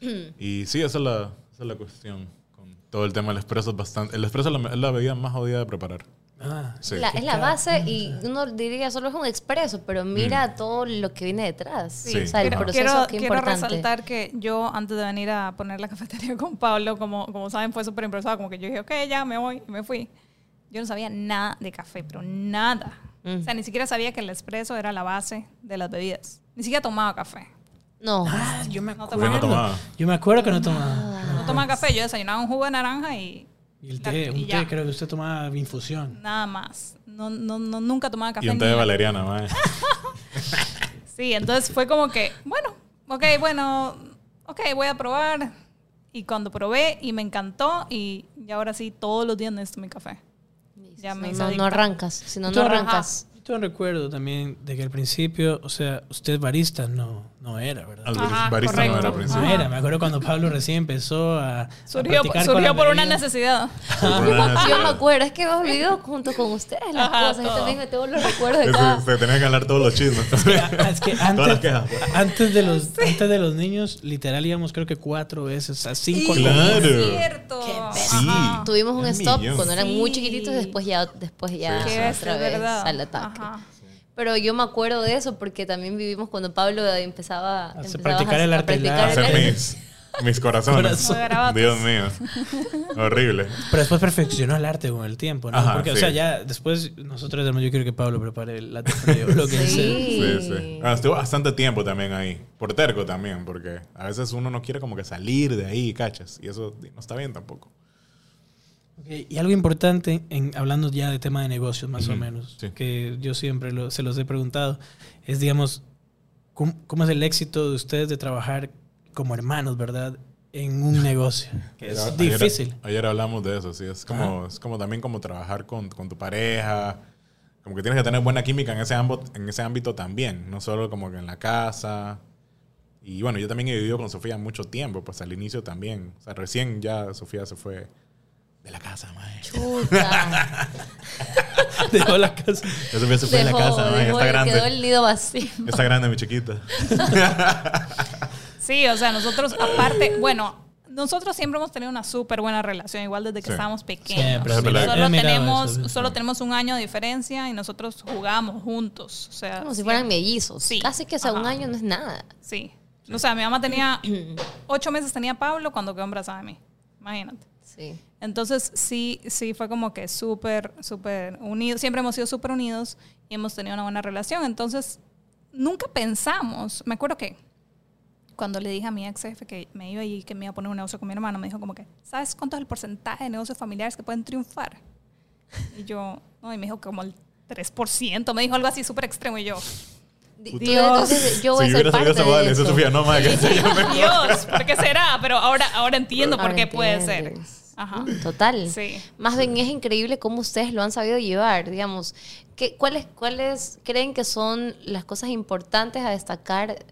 y sí, esa es, la, esa es la cuestión. Con todo el tema del espresso es bastante... El espresso es la, es la bebida más jodida de preparar. Ah, Sí. La- es la base y uno diría solo es un expreso, pero mira todo lo que viene detrás. Sí. O sea, el Quiero- proceso quiero, qué quiero resaltar que yo antes de venir a poner la cafetería con Pablo, como, como saben, fue súper impresionado. Como que yo dije, ok, ya me voy y me fui. Yo no sabía nada de café, pero nada. Mm. O sea, ni siquiera sabía que el espresso era la base de las bebidas. Ni siquiera tomaba café. No. Ah, yo me No ¿Por qué no tomaba? Yo me acuerdo que no tomaba. no tomaba café. Yo desayunaba un jugo de naranja y Y el té, un té, creo que usted tomaba infusión. nada más. No, no, no, nunca tomaba café. Y un té de nada. valeriana, mae. Sí, entonces fue como que, bueno, ok, bueno, ok, voy a probar. Y cuando probé y me encantó y, y ahora sí, todos los días necesito mi café. Ya me no, no, no arrancas, si no, no arrancas. Yo recuerdo también de que al principio, o sea, usted barista no, no era, ¿verdad? Ajá, barista no correcto. era al No principio. era, me acuerdo cuando Pablo recién empezó a, a Surgió, con surgió la por una necesidad. Yo me acuerdo, es que hemos vivido junto con ustedes las Ajá, cosas. Yo también me tengo los recuerdos de Se, cada. se tenía que hablar todos los chismes. Ah, es que Todas las antes, quejas. pues. antes, de los, antes de los niños, literal íbamos creo que cuatro veces, a cinco. Sí. Claro. Es cierto. Sí. Ajá. Tuvimos un Un stop millón. cuando eran muy Sí. chiquititos y después ya, después ya Sí, sí. Que es otra vez verdad. al ataque. Ajá. Pero yo me acuerdo de eso porque también vivimos cuando Pablo empezaba, empezabas practicar el a arte, el Hacer arte. mis, mis corazones. Dios mío. Horrible. Pero después perfeccionó el arte con el tiempo, ¿no? Ajá, Porque, o sea, ya después nosotros yo quiero que Pablo prepare el latte frío, lo que sea. Sí. Sí, sí. Ah, estuvo bastante tiempo también ahí. Por terco también, porque a veces uno no quiere como que salir de ahí, cachas. Y eso no está bien tampoco. Ok, Y algo importante, en, hablando ya de tema de negocios más o menos, sí. que yo siempre lo- se los he preguntado, es, digamos, ¿cómo, cómo es el éxito de ustedes de trabajar como hermanos, verdad? En un negocio. Que es Ayer- difícil. Ayer, hablamos de eso, sí. Es como, es como también como trabajar con, con tu pareja. Como que tienes que tener buena química en ese, ámbito, en ese ámbito también. No solo como que en la casa. Y bueno, yo también he vivido con Sofía mucho tiempo, pues al inicio también. O sea, recién ya Sofía se fue de la casa, mae. Chuta. Dejó la casa. Ya Sofía se fue de la Dejó- casa, mae. Está grande. Quedó el nido vacío. Está grande, mi chiquita. Sí, o sea, nosotros aparte, bueno, nosotros siempre hemos tenido una súper buena relación, igual desde que Sí. estábamos pequeños. Siempre, sí, Solo tenemos, eso, sí. solo tenemos un año de diferencia y nosotros jugamos juntos. O sea, Como si fueran mellizos. Sí. Casi que o sea, un año no es nada. Sí. O sea, mi mamá tenía ocho meses tenía Pablo cuando quedó embarazada de mí. Imagínate. Sí. Entonces, sí, sí, fue como que súper, súper unidos. Siempre hemos sido súper unidos y hemos tenido una buena relación. Entonces, nunca pensamos. Me acuerdo que cuando le dije a mi ex jefe que me iba y que me iba a poner un negocio con mi hermano, me dijo como que, ¿sabes cuánto es el porcentaje de negocios familiares que pueden triunfar? Y yo, no, y me dijo como el 3%. Me dijo algo así súper extremo y yo, Di- Puta. digo, entonces, yo voy si a ser hubiera parte esa boda, de eso. Sofía, no, que llame. Dios, ¿por qué será? Pero ahora, ahora entiendo por qué puede ser. Ajá. Mm, Total. Sí. Más bien es increíble cómo ustedes lo han sabido llevar, digamos. ¿Qué, cuáles, ¿Cuáles creen que son las cosas importantes a destacar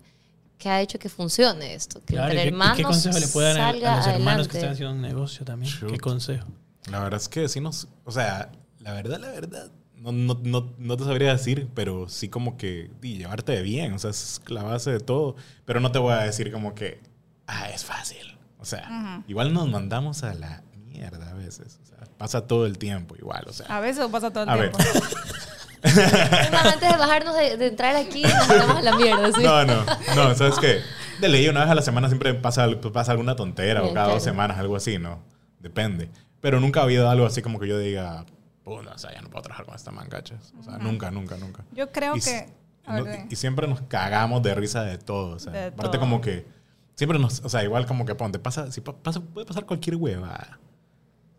que ha hecho que funcione esto? Que Claro, entre ¿y qué- y hermanos ¿qué, consejo le pueden dar a, a los hermanos adelante. que están haciendo un negocio también? Shoot. ¿Qué consejo? La verdad es que sí nos... O sea, la verdad, la verdad, no, no, no, no te sabría decir, pero sí como que di, llevarte bien, o sea, es la base de todo. Pero no te voy a decir como que, ah, es fácil. O sea, igual nos mandamos a la mierda a veces. O sea, pasa todo el tiempo igual, o sea. A veces pasa todo el A tiempo. Antes de bajarnos de, de entrar aquí, nos metemos a la mierda, ¿sí? No, no, no, ¿sabes qué? De ley, una vez a la semana siempre pasa, pasa alguna tontera o Bien, cada dos claro. semanas, algo así, ¿no? depende. Pero nunca ha habido algo así como que yo diga, puta, o sea, ya no puedo trabajar con esta man, ¿cachas? O sea, nunca, nunca, nunca. Yo creo Y que... no- dime. y siempre nos cagamos de risa de todo. O sea, De aparte todo. como que siempre nos, o sea, igual como que ponte, pasa, si pa- pasa, puede pasar cualquier hueva.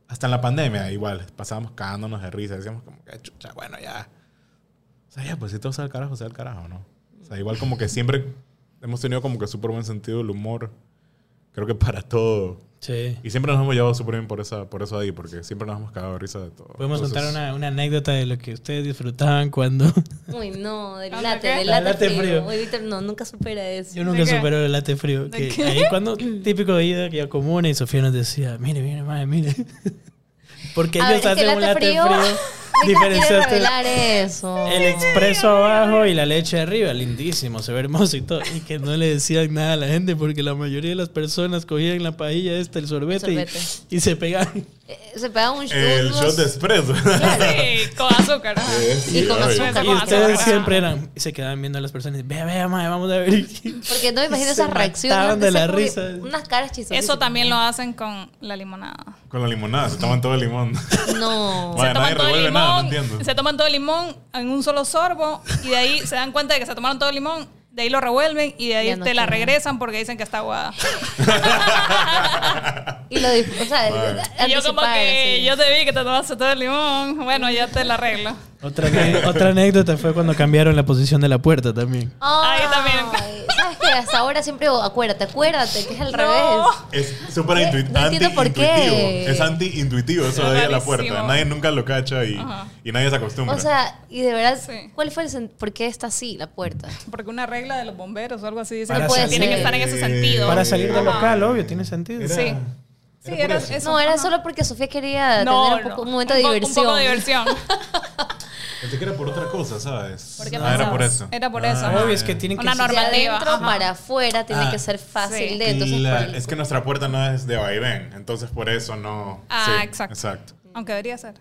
Hasta en la pandemia igual, pasábamos cagándonos de risa, decíamos como que chucha, bueno, ya. O sea, ya, pues si todo sea el carajo, sea el carajo, ¿no? O sea, igual como que siempre hemos tenido como que súper buen sentido del humor. Creo que para todo. Sí. Y siempre nos hemos llevado súper bien por, esa, por eso ahí, porque siempre nos hemos cagado de risa de todo. Podemos Entonces, contar una, una anécdota de lo que ustedes disfrutaban cuando... Uy, no, del ¿Ah, latte, de qué? del La latte, latte frío. frío. No, nunca supera eso. Yo nunca supero el latte frío. Ahí cuando, típico de ida que comuna y Sofía nos decía, mire, mire, madre, mire. Porque ellos hacen el un latte latte frío- frío, diferenciaste eso. el expreso abajo y la leche arriba. Lindísimo, se ve hermoso y todo. Y que no le decían nada a la gente porque la mayoría de las personas cogían la paella esta, el sorbete, y- sorbete. Y, se pegaban. Eh, Se pega un El unos- shot de espresso. Sí, con azúcar. ajá. Y con obvio. azúcar. Y ustedes azúcar. siempre eran, y se quedaban viendo a las personas y vea, vea, madre, vamos a ver. Porque no me imagino Se esas reacciones. mataban de la risa. Unas caras chistosas. Eso también lo hacen con la limonada. Con la limonada, se toman todo el limón. No. Vaya, se toman nadie todo el revuelve limón, nada, no entiendo. se toman todo el limón en un solo sorbo y de ahí se dan cuenta de que se tomaron todo el limón, de ahí lo revuelven y de ahí Ya no te la quiero. regresan porque dicen que está aguada. Y lo dif- o sea, Vale. Y yo como anticipar, que así. yo te vi que te tomaste todo el limón, bueno, ya te la arreglo. Otra, otra anécdota fue cuando cambiaron la posición de la puerta también. Ay, Ahí también. ¿Sabes qué? Hasta ahora siempre digo, acuérdate, acuérdate, que es al No. revés. Es súper No entiendo por qué. anti-intuitivo. Es anti-intuitivo eso de ir a la puerta. Rarísimo. Nadie nunca lo cacha y, Ajá. y nadie se acostumbra. O sea, y de verdad, Sí. ¿cuál fue el sen- por qué está así la puerta? Porque una regla de los bomberos o algo así dice Para que tiene que estar en ese sentido. Para salir del Ajá. local, obvio, tiene sentido. Era- Sí. Sí, era por era eso. eso. no, era solo porque Sofía quería No, tener un, poco- no. un momento de diversión. Un poco de diversión. Pensé que era por otra cosa, ¿sabes? ¿Por qué Ah, era por eso. Era por Ah, eso. Obvio, ajá. es que tienen que Una ser- De normativa. adentro ajá. para afuera tiene Ah. que ser fácil Sí. de entonces La- por el- es que nuestra puerta no es de vaivén, entonces por eso no. Ah, sí, exacto. Exacto. Aunque debería ser.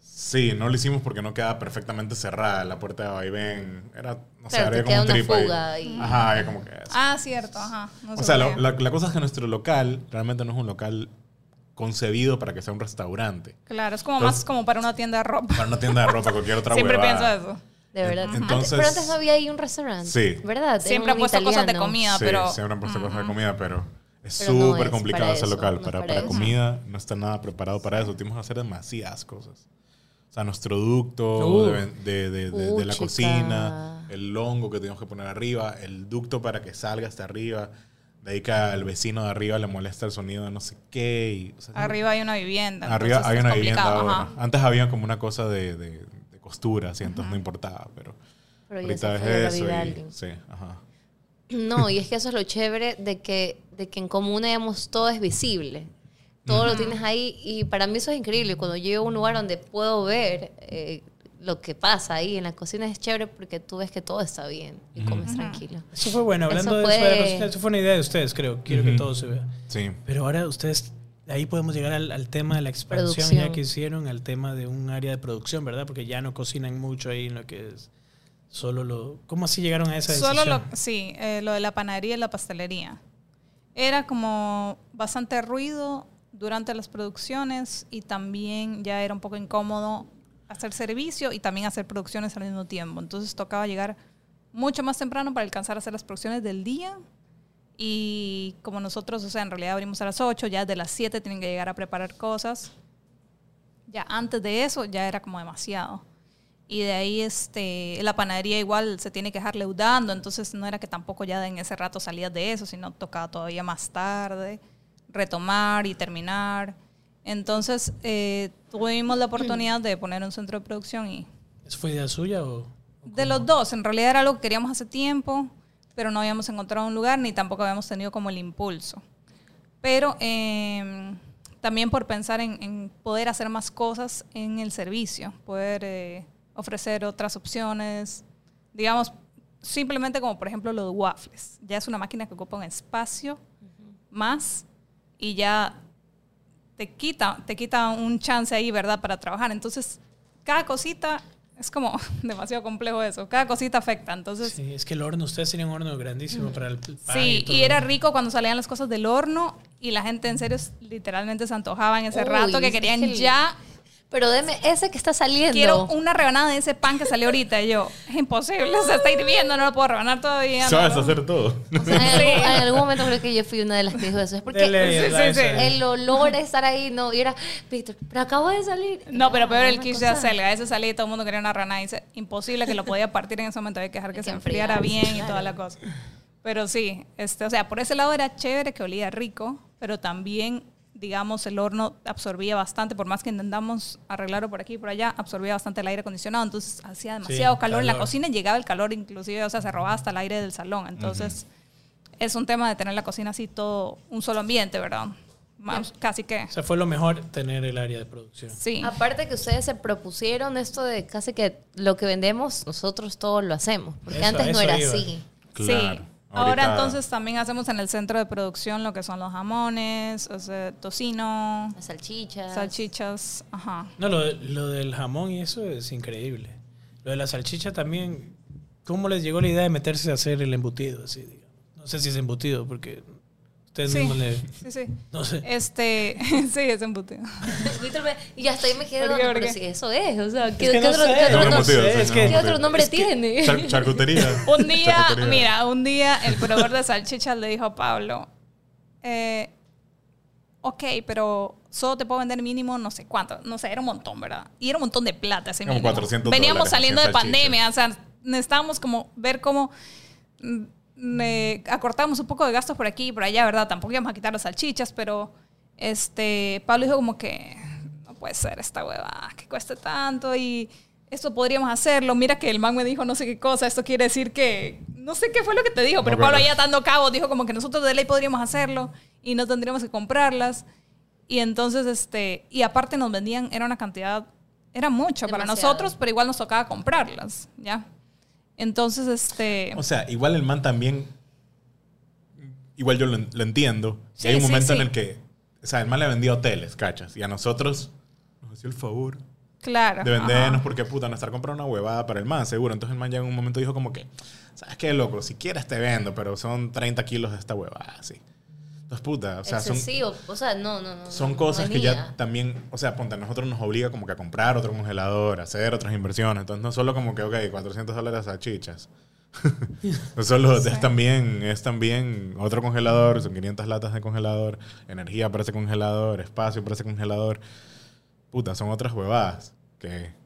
Sí, no lo hicimos porque no quedaba perfectamente cerrada la puerta de vaivén. Era, no sé, Claro, había como un una ahí. y- Ajá, había como que eso. Ah, cierto, ajá. No O se sea, lo- podía. la, la cosa es que nuestro local realmente no es un local concebido para que sea un restaurante. Claro, es como Entonces- más como para una tienda de ropa. Para una tienda de ropa, cualquier otra Siempre huevada. pienso eso. De verdad. En- Antes- entonces- pero antes no había ahí un restaurante. Sí. ¿Verdad? Siempre han puesto cosas de italiano. comida, Sí, pero. siempre han puesto cosas de comida, pero es no súper es complicado eso, local. no para, para comida no está nada preparado para eso. Tuvimos que hacer demasiadas cosas. O sea, nuestro ducto Uh. de, de- de- de- Uh, de la chica. cocina, el hongo que teníamos que poner arriba, el ducto para que salga hasta arriba. De ahí que al vecino de arriba le molesta el sonido de no sé qué. y, o sea, Arriba hay una vivienda. Arriba hay es una vivienda ahora. Antes había como una cosa de, de- de costura, así, entonces no importaba, pero, Pero ya ahorita es eso. y- sí, ajá. No, y es que eso es lo chévere de que, de que en común digamos, todo es visible. Todo lo tienes ahí y para mí eso es increíble. Cuando yo llego a un lugar donde puedo ver eh, lo que pasa ahí en la cocina es chévere porque tú ves que todo está bien y comes tranquilo. Eso fue bueno, hablando Eso de eso cocina, eso fue una idea de ustedes, creo. Quiero que todo se vea. Sí. Pero ahora ustedes, ahí podemos llegar al, al tema de la expansión Producción. ya que hicieron, al tema de un área de producción, ¿verdad? Porque ya no cocinan mucho ahí en lo que es solo lo... ¿Cómo así llegaron a esa decisión? Solo lo, sí, eh, lo de la panadería y la pastelería. Era como bastante ruido durante las producciones y también ya era un poco incómodo hacer servicio y también hacer producciones al mismo tiempo. Entonces tocaba llegar mucho más temprano para alcanzar a hacer las producciones del día. Y como nosotros, o sea, en realidad abrimos a las 8, ya de las 7 tienen que llegar a preparar cosas. Ya antes de eso ya era como demasiado. Y de ahí este, la panadería igual se tiene que dejar leudando, entonces no era que tampoco ya en ese rato salías de eso, sino tocaba todavía más tarde, retomar y terminar. Entonces eh, tuvimos la oportunidad de poner un centro de producción y ¿Eso fue idea suya o...? de los dos, en realidad era algo que queríamos hace tiempo, pero no habíamos encontrado un lugar ni tampoco habíamos tenido como el impulso. Pero eh, también por pensar en, en poder hacer más cosas en el servicio, poder eh, ofrecer otras opciones, digamos, simplemente como por ejemplo los waffles. Ya es una máquina que ocupa un espacio más y ya te quita, te quita un chance ahí, ¿verdad?, para trabajar. Entonces, cada cosita es como demasiado complejo eso. Cada cosita afecta. Entonces, Sí, es que el horno, ustedes tenían un horno grandísimo para el pan. Sí, todo. y era rico cuando salían las cosas del horno y la gente en serio literalmente se antojaba en ese Uy, rato que es querían el- ya. Pero deme ese que está saliendo. Quiero una rebanada de ese pan que salió ahorita. Y yo, es imposible, se está hirviendo, no lo puedo rebanar todavía. Sabes no, hacer todo. O sea, en, algún, en algún momento creo que yo fui una de las que dijo eso. Es porque Sí, sí, sí. el olor de estar ahí, no, y era, Víctor, pero acabo de salir. No, pero peor el quiche de acelga. Ese salía y todo el mundo quería una rebanada. Y dice, imposible que lo podía partir en ese momento. Había que dejar que Hay se que enfriara bien y toda claro. la cosa. Pero sí, este, o sea, por ese lado era chévere que olía rico, pero también, digamos, el horno absorbía bastante, por más que intentamos arreglarlo por aquí y por allá, absorbía bastante el aire acondicionado, entonces hacía demasiado calor. en la cocina, llegaba el calor inclusive, o sea, se robaba hasta el aire del salón, entonces es un tema de tener la cocina así todo, un solo ambiente, ¿verdad? Más, casi que, O sea, fue lo mejor tener el área de producción. sí. Aparte que ustedes se propusieron esto de casi que lo que vendemos, nosotros todo lo hacemos. Porque Eso- antes no era iba. así. Sí. Ahora Ahorita- entonces también hacemos en el centro de producción lo que son los jamones, o sea, tocino, Las salchichas. salchichas, ajá. No, lo, lo del jamón y eso es increíble. Lo de la salchicha también, ¿cómo les llegó la idea de meterse a hacer el embutido? Así, digamos? No sé si es embutido, porque ustedes Sí, le... sí, sí. No sé. Este, sí, es embutido. Víctor y hasta ahí me quedé ¿Por qué, dando, por pero qué? si eso es, o sea, ¿qué, Es que qué no otro, sé, qué otro no No, nom- embutido, sé, sí, es no, que- ¿qué embutido. otro nombre tiene? Char- charcutería. Un día, Charcutería. mira, un día el proveedor de salchichas le dijo a Pablo, eh, ok, pero solo te puedo vender mínimo no sé cuánto, no sé, era un montón, ¿verdad? Y era un montón de plata ese Como mínimo. 400 Veníamos saliendo de 100 salchichas. pandemia, o sea, necesitábamos como ver cómo me acortamos un poco de gastos por aquí y por allá, ¿verdad? Tampoco íbamos a quitar las salchichas, pero este Pablo dijo como que no puede ser esta hueva, que cueste tanto y esto podríamos hacerlo. Mira que el man me dijo no sé qué cosa, esto quiere decir que no sé qué fue lo que te dijo, pero No, Pablo allá dando cabos dijo como que nosotros de ley podríamos hacerlo y no tendríamos que comprarlas. Y entonces este y aparte nos vendían era una cantidad era mucho para Demasiado. nosotros, pero igual nos tocaba comprarlas, ¿ya? Entonces este O sea, igual el man también. Igual yo lo, lo entiendo. Sí, hay un sí, momento sí. en el que. O sea, el man le vendía hoteles, cachas. Y a nosotros nos hacía el favor claro. de vendernos ajá. porque puta, no estar comprando una huevada para el man, seguro. Entonces el man ya en un momento dijo como que, ¿sabes qué, loco? Si quieres te vendo, pero son 30 kilos de esta huevada, así. Puta, o sea, son, Excesivo. O sea, no, no, no. son no cosas que ya también, o sea, ponte, a nosotros nos obliga como que a comprar otro congelador, a hacer otras inversiones. Entonces, no solo como que, ok, 400 dólares a chichas. no solo es también, es también otro congelador, son 500 latas de congelador, energía para ese congelador, espacio para ese congelador. Puta, son otras huevadas que...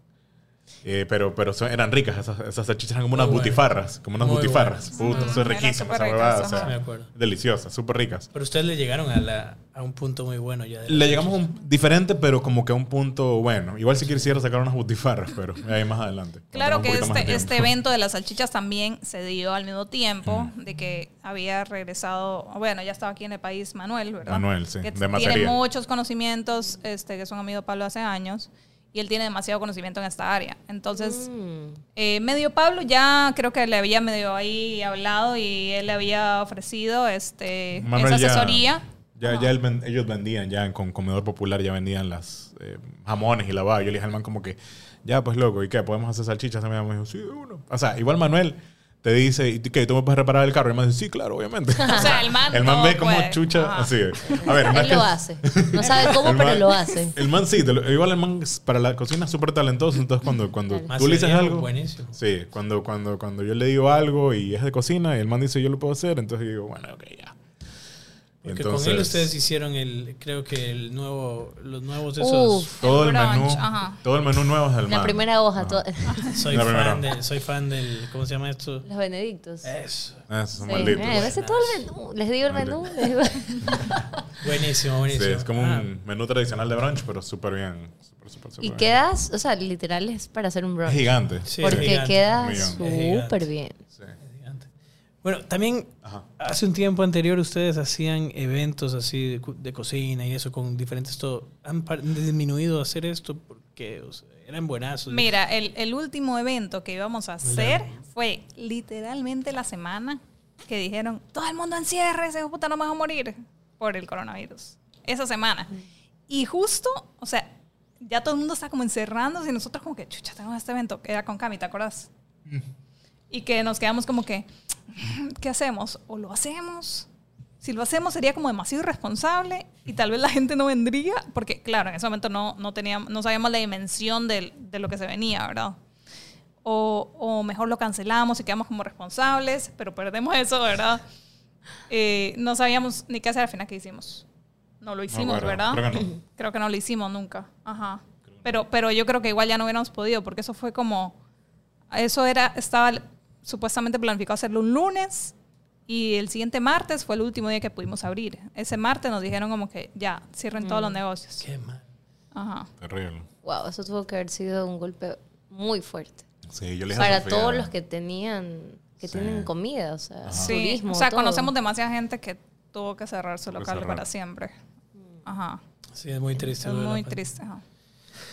eh, pero pero son- eran ricas, esas, esas salchichas eran como unas Muy butifarras, como unas Muy butifarras. Puta, Mm, eso es eran riquísimo, súper esa ricas, huevada, o sea, deliciosas, súper ricas. Pero ustedes le llegaron a, la, a un punto muy bueno ya. de- Le llegamos a un diferente, pero como que a un punto bueno. Igual si quisiera sacar unas butifarras, pero ahí más adelante. Claro que este, este evento de las salchichas también se dio al mismo tiempo de que había regresado, bueno, ya estaba aquí en el país Manuel, ¿verdad? Manuel, sí, Que de tiene materia. muchos conocimientos, este, que es un amigo de Pablo hace años, y él tiene demasiado conocimiento en esta área. Entonces, Mm. eh, medio Pablo ya creo que le había medio ahí hablado y él le había ofrecido este, Manuel esa asesoría. Ya, ya él ven- ellos vendían, ya con Comedor Popular ya vendían las eh, jamones y lavado. Yo le dije al man como que, ya pues loco, ¿y qué? ¿Podemos hacer salchichas? Y me dijo, sí, uno. O sea, igual Manuel te dice, ¿y qué? ¿Tú me puedes reparar el carro? Y el man dice, sí, claro, obviamente. O sea, el man El man no ve como puede. chucha, Ajá. así. A ver, Él que- lo hace. No sabe cómo, El pero man- lo hace. El man sí, lo- igual el man es- para la cocina es súper talentoso, entonces cuando, cuando tú le dices algo... Buenísimo. Sí, cuando, cuando, cuando yo le digo algo y es de cocina y el man dice yo lo puedo hacer, entonces yo digo, bueno, ok, ya. Porque con él ustedes hicieron el, creo que el nuevo, los nuevos esos. Uf. todo el, el menú, ajá. todo el menú nuevo es del La primera hoja. Soy La fan, primera. de, soy fan del, ¿cómo se llama esto? Los benedictos. Eso. Ah, son Sí, malditos. eh, ese es todo el menú. Les digo el menú. les digo- Buenísimo, Sí, buenísimo. es como Ah, un menú tradicional de brunch, pero súper bien. Súper, súper Y bien. quedas, o sea, literal es para hacer un Es brunch. gigante. sí, Porque es gigante. queda Millón. Es gigante. súper bien. Bueno, también Ajá. hace un tiempo anterior ustedes hacían eventos así de, de cocina y eso con diferentes todo. ¿Han disminuido hacer esto? Porque o sea, eran buenazos. Mira, el, el último evento que íbamos a hacer fue literalmente la semana que dijeron, todo el mundo encierre, ese puta no me va a morir por el coronavirus. Esa semana. Y justo, o sea, ya todo el mundo está como encerrándose y nosotros como que, chucha, tenemos este evento que era con Cami, ¿te acuerdas? Y que nos quedamos como que, ¿qué hacemos? ¿O lo hacemos? Si lo hacemos sería como demasiado irresponsable y tal vez la gente no vendría, porque claro, en ese momento no, no, teníamos, no sabíamos la dimensión del- de lo que se venía, ¿verdad? O, o mejor lo cancelamos y quedamos como responsables, pero perdemos eso, ¿verdad? Eh, no sabíamos ni qué hacer al final que hicimos. No lo hicimos, acuerdo. ¿verdad? Creo que no. Creo que no lo hicimos nunca. Ajá. Pero, pero yo creo que igual ya no hubiéramos podido, porque eso fue como. Eso era, estaba supuestamente planificado hacerlo un lunes y el siguiente martes fue el último día que pudimos abrir. Ese martes nos dijeron como que ya, cierren todos los negocios. Qué mal. Ajá. Terrible. Wow, eso tuvo que haber sido un golpe muy fuerte. Sí, yo le dije a Para Sofía- todos los que tenían, que Sí. tienen comida, o sea, Sí. turismo. o sea, todo. conocemos demasiada gente que tuvo que cerrar su local cerrar. para siempre. Ajá. Sí, es muy triste. Es muy pandemia. triste. ajá.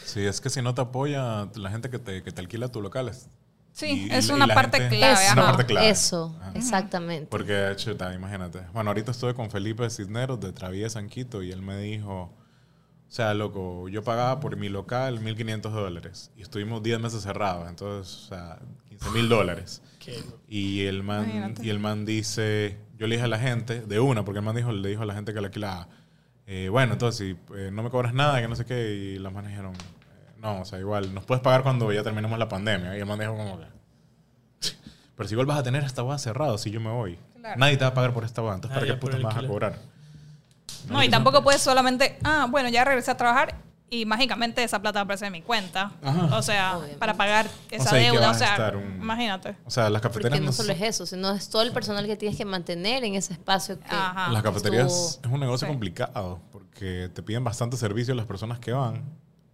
Sí, es que si no te apoya la gente que te, que te alquila tu local. es- Sí, y- es y una la parte gente- clave. Es una ajá. parte clave. Eso, Ajá. exactamente. Porque, chuta, imagínate. Bueno, ahorita estuve con Felipe Cisneros de Traviesa en Quito y él me dijo, o sea, loco, yo pagaba por mi local 1.500 dólares y estuvimos 10 meses cerrados, entonces, o sea, 15 mil dólares. Qué- Y el man, Imagínate. y el man dice, yo le dije a la gente, de una, porque el man dijo, le dijo a la gente que le alquilaba, eh, bueno, entonces, si eh, no me cobras nada, que no sé qué, y las manes dijeron, no, o sea, igual, nos puedes pagar cuando ya terminemos la pandemia. Y el man dijo como que, pero si igual vas a tener esta boda cerrada si yo me voy. Claro. Nadie te va a pagar por esta boda, entonces ¿para Nadie qué putas me vas a cobrar? No, y tampoco puedes solamente, ah, bueno, ya regresé a trabajar y mágicamente esa plata aparece en mi cuenta. Ajá. O sea, Obviamente. para pagar esa sea, ¿y qué deuda. O sea, un- imagínate. O sea, las Porque cafeterías no no solo es eso, sino es todo el personal que tienes que mantener en ese espacio. Que, Ajá. Las cafeterías es un negocio Sí. complicado porque te piden bastante servicio las personas que van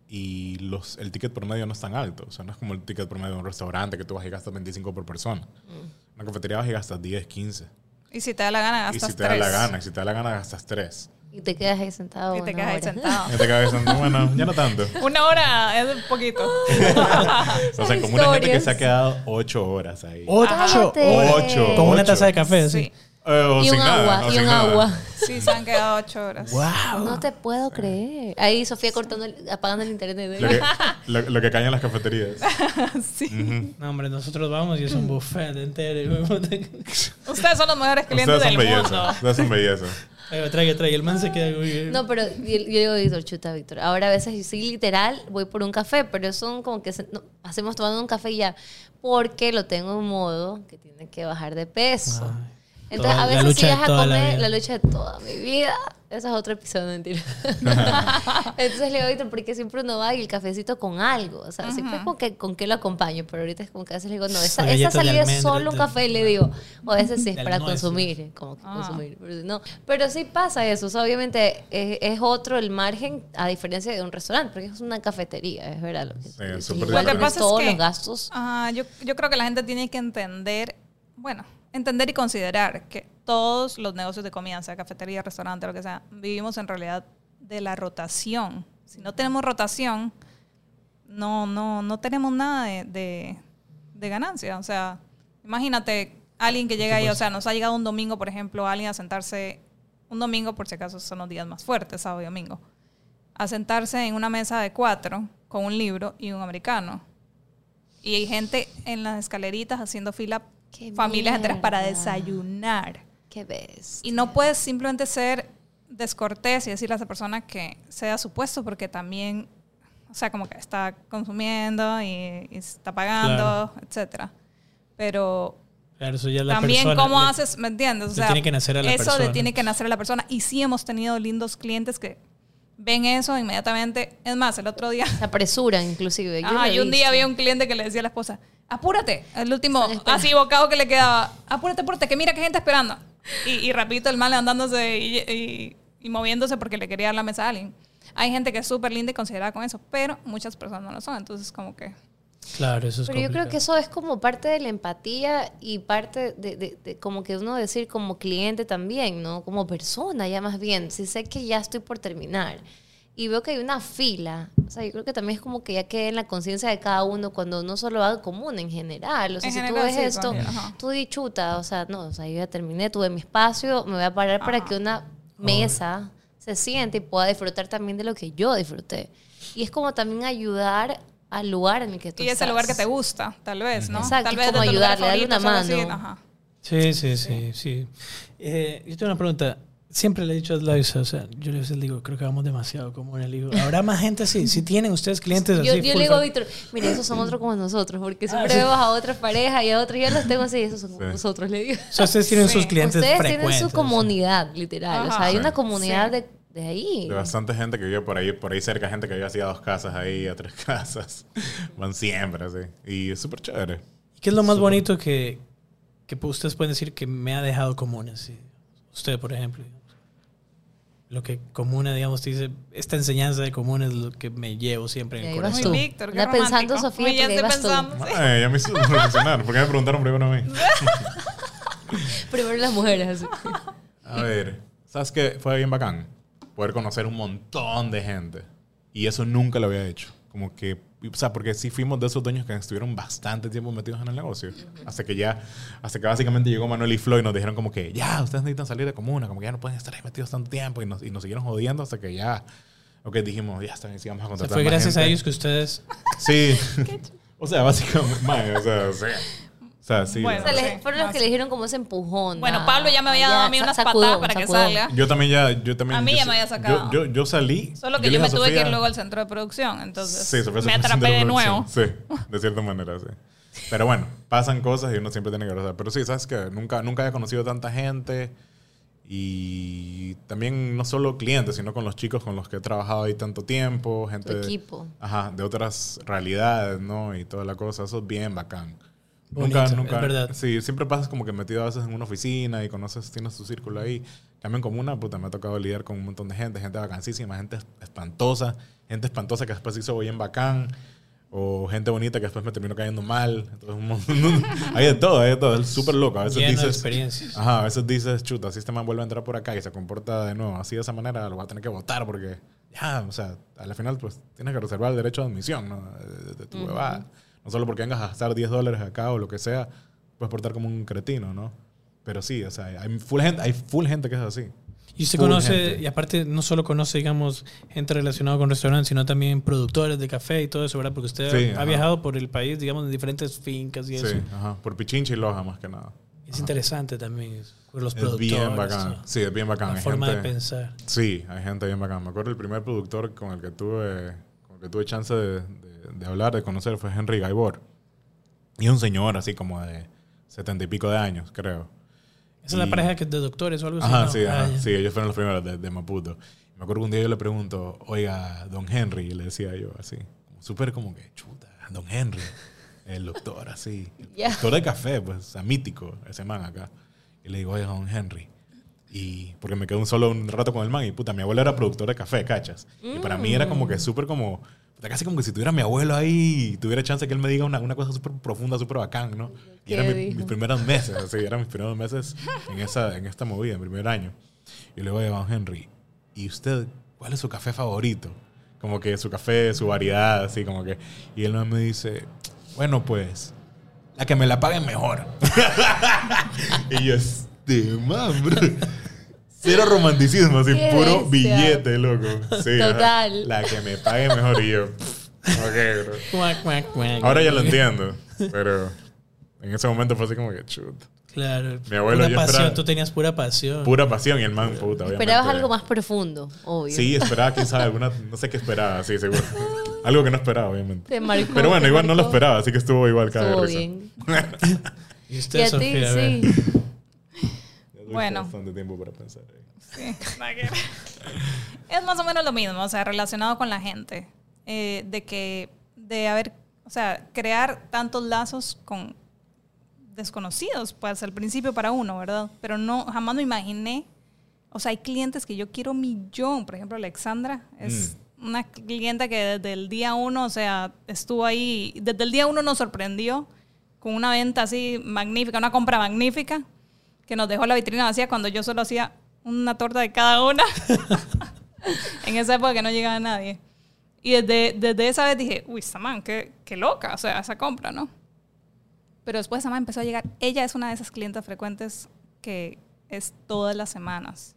y los, el ticket promedio no es tan alto. O sea, no es como el ticket promedio de un restaurante que tú vas y gastas 25 por persona. Mm. Una cafetería vas y gastas 10, 15. Y si te da la gana, Y gastas si te da la gana, y si te da la gana, gastas 3. Y te quedas ahí sentado. Y te una quedas ahí hora. sentado. Y te quedas pensando, bueno, ya no tanto. Una hora es un poquito. O sea, como una gente que se ha quedado 8 horas ahí. Ocho. Ocho. Con una taza de café, sí. Sí. Eh, o Y sin un nada, agua, o y sin un nada. agua. Sí, se han quedado ocho horas. ¡Wow! No te puedo creer. Ahí Sofía cortando, el- apagando el internet. Lo que, lo, lo que cae en las cafeterías. sí. Ujú. No, hombre, nosotros vamos y es un buffet entero. y vamos de- Ustedes son los mejores clientes Ustedes del son belleza. mundo. Ustedes son belleza. Traiga, traiga, traiga. El man se queda muy... No, pero yo, yo digo, Víctor, chuta, Víctor. Ahora a veces yo sí, literal, voy por un café, pero son como que se- no, hacemos tomando un café y ya. Porque lo tengo en modo que tiene que bajar de peso. Ay, Entonces, toda- a la veces lucha si de vas a toda la comer vida. la lucha de toda mi vida. Ese es otro episodio, mentira. Entonces le digo, Víctor, porque siempre uno va y el cafecito con algo. O sea, siempre como que con qué lo acompaño. Pero ahorita es como que a veces le digo, no, esa, Con esa salida es solo un café. Y le digo, o a veces sí es para nueces. consumir. Como que Ah. consumir. Pero, no. pero sí pasa eso. O sea, obviamente es, es otro el margen a diferencia de un restaurante. Porque es una cafetería, es verdad. Lo que, Sí, es Igual. Lo que pasa es todos que- los gastos. Ah, yo, yo creo que la gente tiene que entender, bueno, entender y considerar que todos los negocios de comida, sea cafetería, restaurante, lo que sea, vivimos en realidad de la rotación. Si no tenemos rotación, no, no, no tenemos nada de, de, de ganancia. O sea, imagínate alguien que llega ahí, o sea, nos ha llegado un domingo, por ejemplo, alguien a sentarse, un domingo por si acaso son los días más fuertes, sábado y domingo, a sentarse en una mesa de cuatro con un libro y un americano. Y hay gente en las escaleritas haciendo fila, Qué familias enteras para mierda. desayunar. ¿Qué ves? Y no puedes simplemente ser descortés y decirle a esa persona que sea su puesto porque también, o sea, como que está consumiendo y, y está pagando, Claro. etcétera. Pero Claro, eso ya es la también persona. cómo Le- haces, ¿me entiendes? O le sea, tiene que nacer a la eso persona. le tiene que nacer a la persona. Y sí hemos tenido lindos clientes que ven eso inmediatamente. Es más, el otro día Se apresuran, inclusive. Yo he y un día había un cliente que le decía a la esposa, apúrate, el último, así bocado que le quedaba, apúrate, apúrate, que mira que gente esperando. Y, y rapidito el mal levantándose y, y- y moviéndose porque le quería dar la mesa a alguien. Hay gente que es súper linda y considerada con eso, pero muchas personas no lo son, entonces como que... Claro, eso es Pero yo creo complicado. que eso es como parte de la empatía y parte de, de- de como que uno decir como cliente también, ¿no? Como persona ya más bien. Si sé que ya estoy por terminar y veo que hay una fila, o sea, yo creo que también es como que ya quede en la conciencia de cada uno cuando uno solo va común en general. O sea, En si tú ves sí, esto, tú di chuta, o sea, no, o sea, yo ya terminé, tuve mi espacio, me voy a parar para que una mesa se siente y pueda disfrutar también de lo que yo disfruté. Y es como también ayudar al lugar en el que tú Y es estás. el lugar que te gusta, tal vez, ¿no? Exacto, tal es vez como ayudarle, darle una así, mano. Sí, sí, sí, sí. Eh, yo tengo una pregunta. Siempre le he dicho a Laisa, o sea, yo le digo, creo que vamos demasiado como le digo. ¿Habrá más gente así? Si tienen ustedes clientes Yo, así. yo full le digo a Víctor, mire, esos son otros como nosotros, porque siempre Ah, sí. vemos a otras parejas y a otros, yo los tengo así, esos son como Sí. nosotros, le digo. O sea, ustedes tienen Sí. sus clientes Ustedes frecuentes. tienen su comunidad, literal. O sea, Ajá. hay Sí. una comunidad Sí. de, de ahí. De bastante gente que vive por ahí, por ahí cerca, gente que vive así a dos casas ahí, a tres casas. Van siempre así. Y es súper chévere. ¿Y qué es lo más bonito que, que ustedes pueden decir que me ha dejado Comunes? Sí. Usted, por ejemplo. Lo que Comuna, digamos, te dice, esta enseñanza de Comunes es lo que me llevo siempre en el corazón. tú. Víctor, qué pensando, romántico. Sofía, ya porque estoy vas tú. Ay, ya me hizo reflexionar. ¿Por qué me preguntaron primero a mí? Primero las mujeres. A ver, ¿sabes qué? Fue bien bacán poder conocer un montón de gente. Y eso nunca lo había hecho. Como que, o sea, porque sí fuimos de esos dueños que estuvieron bastante tiempo metidos en el negocio. Hasta que ya, hasta que básicamente llegó Manuel y Floyd y nos dijeron como que, ya, ustedes necesitan salir de comuna, como que ya no pueden estar ahí metidos tanto tiempo. Y nos, y nos siguieron jodiendo hasta que ya, ok, dijimos, ya está vamos a O sea, contratar fue más gracias a gente". ellos que ustedes... Sí. o sea, básicamente, o sea, o sea, o sea, sí. Bueno, O sea, la- le- Sí, fueron los que le dijeron como ese empujón. Bueno, ah, Pablo ya me había dado a mí unas sacudón, patadas para que salga. Yo también ya, yo también. A mí yo ya me había sacado. Yo, yo, yo salí. Solo que yo, me tuve que ir Sofía- luego al centro de producción, entonces Sí, Sofía me atrapé de producción. nuevo. Sí, de cierta manera, sí. Pero bueno, pasan cosas y uno siempre tiene que abrazar. Pero sí, sabes que nunca, nunca había conocido tanta gente. Y también no solo clientes, sino con los chicos con los que he trabajado ahí tanto tiempo, Tu gente de, equipo. ajá, de otras realidades, ¿no? Y toda la cosa, eso es bien bacán. Bonito, nunca, es nunca. verdad. Sí, siempre pasas como que metido a veces en una oficina y conoces, tienes tu círculo ahí. También como una, puta, me ha tocado lidiar con un montón de gente, gente vacancísima, gente espantosa, gente espantosa que después hizo bien bacán, o gente bonita que después me terminó cayendo mal. Entonces, un montón- hay de todo, hay de todo. Es súper loco. A veces Lleno de dices, experiencias. Ajá, a veces dices, chuta, si este man vuelve a entrar por acá y se comporta de nuevo así de esa manera, lo voy a tener que votar porque ya, o sea, al final pues tienes que reservar el derecho de admisión, ¿no? De, de tu huevada. No solo porque vengas a gastar 10 dólares acá o lo que sea, puedes portar como un cretino, ¿no? Pero sí, o sea, hay full gente, hay full gente que es así. Y usted Full conoce, gente. y aparte no solo conoce, digamos, gente relacionada con restaurantes, sino también productores de café y todo eso, ¿verdad? Porque usted Sí, ha ajá. viajado por el país, digamos, en diferentes fincas y eso. Sí, ajá, por Pichincha y Loja más que nada. Es interesante también los Es productores. bien bacán. todo. Sí, es bien bacán. La Hay forma de gente- pensar. Sí, hay gente bien bacán. Me acuerdo el primer productor con el que tuve, con el que tuve chance de, de- de hablar, de conocer, fue Henry Gaibor. Y es un señor así como de setenta y pico de años, creo. Esa es la Y- pareja que de doctores o algo así. Ajá, ¿no? sí, Ah, ajá, sí, ellos fueron los primeros de, de Maputo. Me acuerdo que un día yo le pregunto, oiga, don Henry, y le decía yo así, súper como que, chuta, don Henry, el doctor, así, el Ya. doctor de café, pues, o sea, mítico, ese man acá. Y le digo, oiga, don Henry, y porque me quedé un solo un rato con el man, y puta, mi abuelo era productor de café, ¿cachas? Y para mí era como que súper como, puta, casi como que si tuviera mi abuelo ahí, y tuviera chance que él me diga una, una cosa súper profunda, súper bacán, ¿no? Y ¿Qué eran mi- mis primeros meses, así, eran mis primeros meses en, esa, en esta movida, en primer año. Y luego digo, don Henry, ¿y usted cuál es su café favorito? Como que su café, su variedad, así como que. Y él me dice, bueno, pues, la que me la paguen mejor. y yo, este man, bro. Cero romanticismo, así, puro bestia. billete, loco. Sí, ajá. Total. La que me pague mejor. Y yo, ok, bro. Cuac, cuac, cuac. Ahora ya lo entiendo, pero en ese momento fue así como que chut. Claro. Mi abuelo Pura yo pasión, esperaba- tú tenías pura pasión. Pura pasión y el man, puta, obviamente. Esperabas algo más profundo, obvio. Sí, esperaba, quién sabe, alguna, no sé qué esperaba, sí, seguro. Algo que no esperaba, obviamente. Te marcó, Pero bueno, te igual no lo esperaba, así que estuvo igual cada risa. bien. Y Y usted, a ti, Sofía, a ver. sí. Bueno. bastante tiempo para pensar. Sí, es más o menos lo mismo, o sea, relacionado con la gente. Eh, de que, de haber, o sea, crear tantos lazos con desconocidos, pues al principio para uno, ¿verdad? Pero no, jamás me imaginé, o sea, hay clientes que yo quiero millón, por ejemplo, Alexandra es una clienta que desde el día uno, o sea, estuvo ahí, desde el día uno nos sorprendió con una venta así magnífica, una compra magnífica, que nos dejó la vitrina vacía cuando yo solo hacía una torta de cada una. en esa época que no llegaba nadie. Y desde, desde esa vez dije, uy, esta man, qué, qué loca, o sea, esa compra, ¿no? Pero después esa man empezó a llegar. Ella es una de esas clientas frecuentes que es todas las semanas,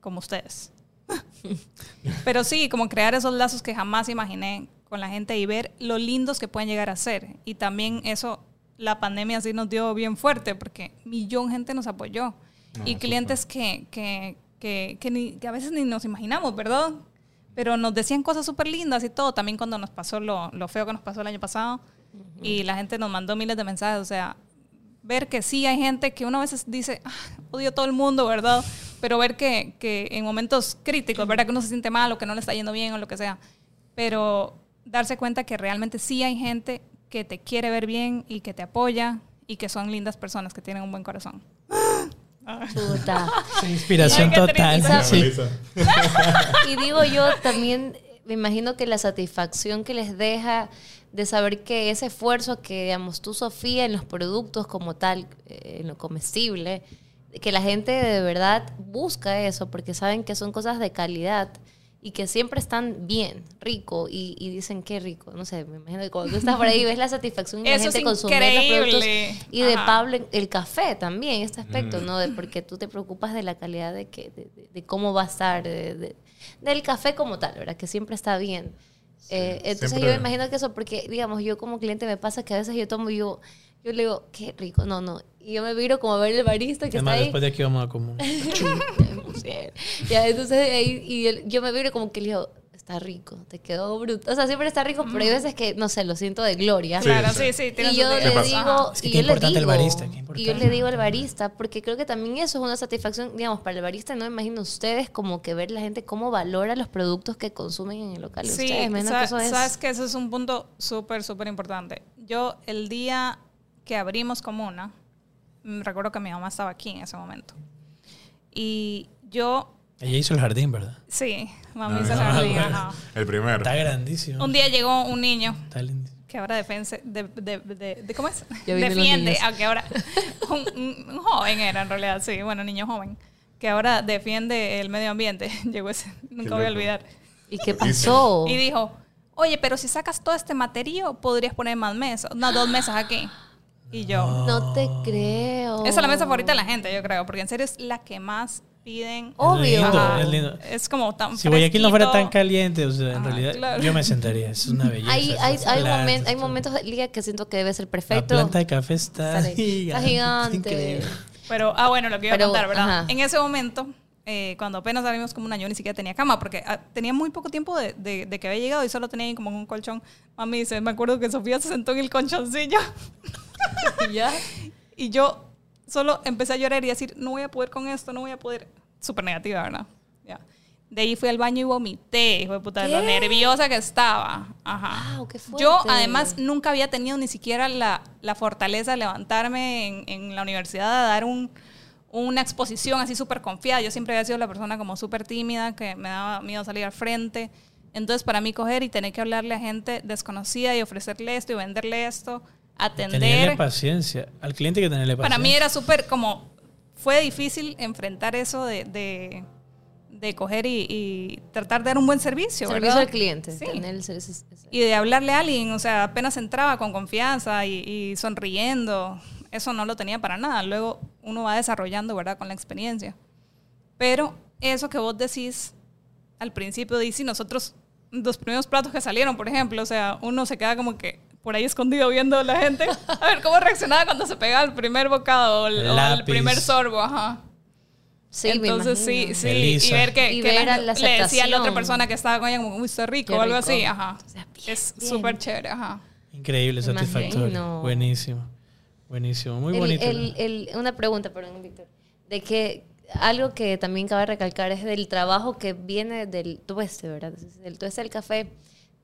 como ustedes. Pero sí, como crear esos lazos que jamás imaginé con la gente y ver lo lindos que pueden llegar a ser. Y también eso, la pandemia sí nos dio bien fuerte porque millón gente nos apoyó. No, y clientes que, que, que, que, ni- que a veces ni nos imaginamos, ¿verdad? Pero nos decían cosas súper lindas y todo. También cuando nos pasó lo, lo feo que nos pasó el año pasado. Y la gente nos mandó miles de mensajes. O sea, ver que sí hay gente que uno a veces dice, ah, odio a todo el mundo, ¿verdad? Pero ver que, que en momentos críticos, ¿verdad? Que uno se siente mal o que no le está yendo bien o lo que sea. Pero darse cuenta que realmente sí hay gente que te quiere ver bien y que te apoya y que son lindas personas que tienen un buen corazón. Puta. Inspiración Ay, total. sí. Y digo yo también, me imagino que la satisfacción que les deja de saber que ese esfuerzo que, digamos, tú, Sofía, en los productos como tal, eh, en lo comestible, que la gente de verdad busca eso porque saben que son cosas de calidad y que siempre están bien, rico, y, y dicen qué rico. No sé, me imagino que cuando tú estás por ahí ves la satisfacción de la gente consumir los productos. Y de. Pablo, el café también, este aspecto, Mm. ¿no? De porque tú te preocupas de la calidad de, que, de, de- de cómo va a estar, de- de- del café como tal, ¿verdad? Que siempre está bien. Eh, entonces siempre- yo me imagino que eso, porque digamos, yo como cliente me pasa que a veces yo tomo y yo, yo le digo, qué rico, no, no. Y yo me viro como a ver el barista que Además, está ahí. después de aquí vamos a comer. Ya, entonces ahí, y yo me viro como que le digo, está rico, te quedó bruto. O sea, siempre está rico, pero hay veces que, no sé, lo siento de gloria. Sí, claro, sí. sí, Y yo le pasa? digo, Es que y qué yo le importante el barista, qué y yo le digo al barista, porque creo que también eso es una satisfacción, digamos, para el barista, no me imagino ustedes como que ver la gente cómo valora los productos que consumen en el local. Sí, ustedes, sa- que eso es- sabes que eso es un punto súper, súper importante. Yo, el día que abrimos Comuna, mm, recuerdo que mi mamá estaba aquí en ese momento. Y yo, Ella hizo el jardín, ¿verdad? sí, mami Ah, se la ah, bendiga, bueno. ajá. El primero. Está grandísimo. Un día llegó un niño Está lindo. que ahora defense, de, de, de- de- ¿cómo es? Defiende, aunque ahora un, un- joven era en realidad, sí, bueno, niño joven, que ahora defiende el medio ambiente. Llegó ese, nunca voy a olvidar. ¿Y qué pasó? Y dijo, oye, pero si sacas todo este material, podrías poner más mesas, no, dos mesas aquí. Y yo, No te creo. esa es la mesa favorita de la gente, yo creo, porque en serio es la que más piden. Obvio. Es lindo, es lindo. Es como tan Si Guayaquil no fuera tan caliente, o sea, en Ajá, realidad claro. yo me sentaría. Es una belleza. Hay, hay, hay, momen- hay momentos del día que siento que debe ser La perfecto. planta de café está, Está gigante. gigante. Pero, ah, bueno, lo que iba Pero, a contar, ¿verdad? ajá. En ese momento, eh, cuando apenas salimos como un año, ni siquiera tenía cama, porque ah, tenía muy poco tiempo de, de- de que había llegado y solo tenía ahí como un colchón. Mami dice, me acuerdo que Sofía se sentó en el colchoncillo ¿Ya? y yo solo empecé a llorar y decir, no voy a poder con esto, no voy a poder. Súper negativa, ¿verdad? Ya. De ahí fui al baño y vomité, hijo de puta, de lo nerviosa que estaba. Ajá. Wow, qué Yo, además, nunca había tenido ni siquiera la, la fortaleza de levantarme en, en la universidad a dar un, una exposición así súper confiada. Yo siempre había sido la persona como súper tímida, que me daba miedo salir al frente. Entonces, para mí, coger y tener que hablarle a gente desconocida y ofrecerle esto y venderle esto, Tenerle atender. paciencia. Al cliente hay que tenerle paciencia. Para mí era súper como. Fue difícil enfrentar eso de, de, de coger y, y tratar de dar un buen servicio. Servicio ¿verdad? al cliente. Sí. tener el servicio- Y de hablarle a alguien, o sea, apenas entraba con confianza y, y sonriendo. Eso no lo tenía para nada. Luego uno va desarrollando, ¿verdad? Con la experiencia. Pero eso que vos decís al principio, dice, nosotros, los primeros platos que salieron, por ejemplo, o sea, uno se queda como que por ahí escondido viendo a la gente, a ver cómo reaccionaba cuando se pegaba el primer bocado o el, o el Lápiz. primer sorbo, ajá. Sí, me Entonces sí, sí, Elisa. y ver que, Y que ver la- la le decía a la otra persona que estaba con ella como, uy, está rico Qué o algo rico. así, ajá. O sea, bien, Es súper chévere, ajá. Increíble, Me satisfactorio. imagino. Buenísimo. Buenísimo. Muy El- bonito. el- el- una pregunta, perdón, Víctor. De que algo que también cabe recalcar es del trabajo que viene del tueste, ¿verdad? Del tueste del café.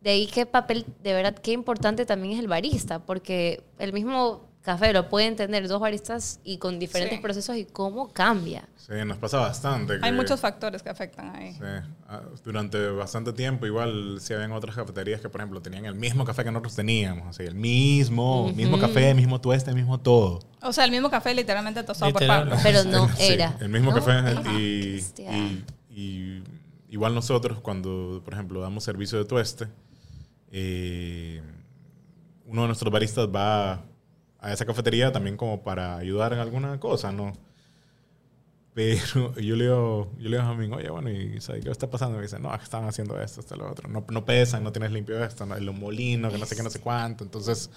De ahí qué papel, de verdad, qué importante también es el barista, porque el mismo café lo pueden tener dos baristas y con diferentes Sí. procesos y cómo cambia. Sí, nos pasa bastante. Hay que- muchos factores que afectan ahí. Sí, ah, durante bastante tiempo igual sí habían otras cafeterías que por ejemplo tenían el mismo café que nosotros teníamos, así, el mismo, mismo café, mismo tueste, mismo todo. O sea, el mismo café literalmente tostado por Literal. Pablo. Pero no Sí, era. el mismo ¿no? café y, y- y igual nosotros cuando por ejemplo damos servicio de tueste, eh, uno de nuestros baristas va a esa cafetería también como para ayudar en alguna cosa, ¿no? Pero yo le digo, yo le digo a Jamín, oye, bueno, ¿y ¿sabes qué está pasando? Y me dice, no, es que están haciendo esto, esto, lo otro. No, no pesan, no tienes limpio esto, no, los molinos, que no sé qué, no sé cuánto. Entonces,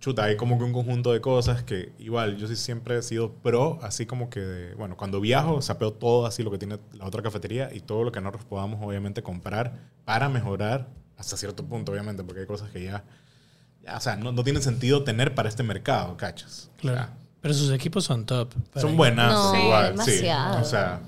chuta, hay como que un conjunto de cosas que igual yo sí siempre he sido pro, así como que, de- bueno, cuando viajo, sapeo todo así lo que tiene la otra cafetería y todo lo que nosotros podamos obviamente comprar para mejorar hasta cierto punto, obviamente, porque hay cosas que ya, ya o sea, no, no tiene sentido tener para este mercado, ¿cachas? O sea, Claro. Pero sus equipos son top. son buenas, No, igual, demasiado. sí. O sea,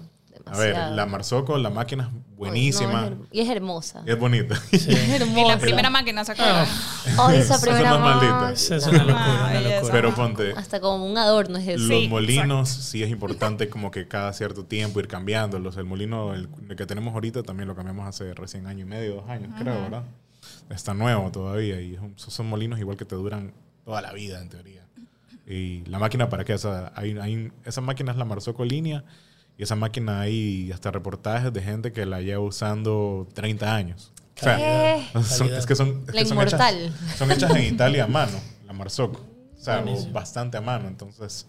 a ver, Demasiado. la Marzocco, la máquina es No, buenísima. es y es hermosa. y es bonita. Es Y la primera máquina, ¿se acuerdan? Oh, esa primera máquina. Esa es una locura, Ah, una locura. Pero ponte, Hasta como un adorno es eso. los Sí, molinos sí es importante como que cada cierto tiempo ir cambiándolos. El molino el, que tenemos ahorita también lo cambiamos hace recién año y medio, dos años, creo, ¿verdad? Está nuevo todavía y son molinos igual que te duran toda la vida en teoría. Y la máquina, ¿para qué? O sea, hay, hay- esa máquina es la Marzocco línea y esa máquina hay hasta reportajes de gente que la lleva usando 30 años. O sea, es que son, es La que son inmortal. hechas, son hechas en Italia a mano, la Marzocco. O sea, Buenísimo. bastante a mano. Entonces,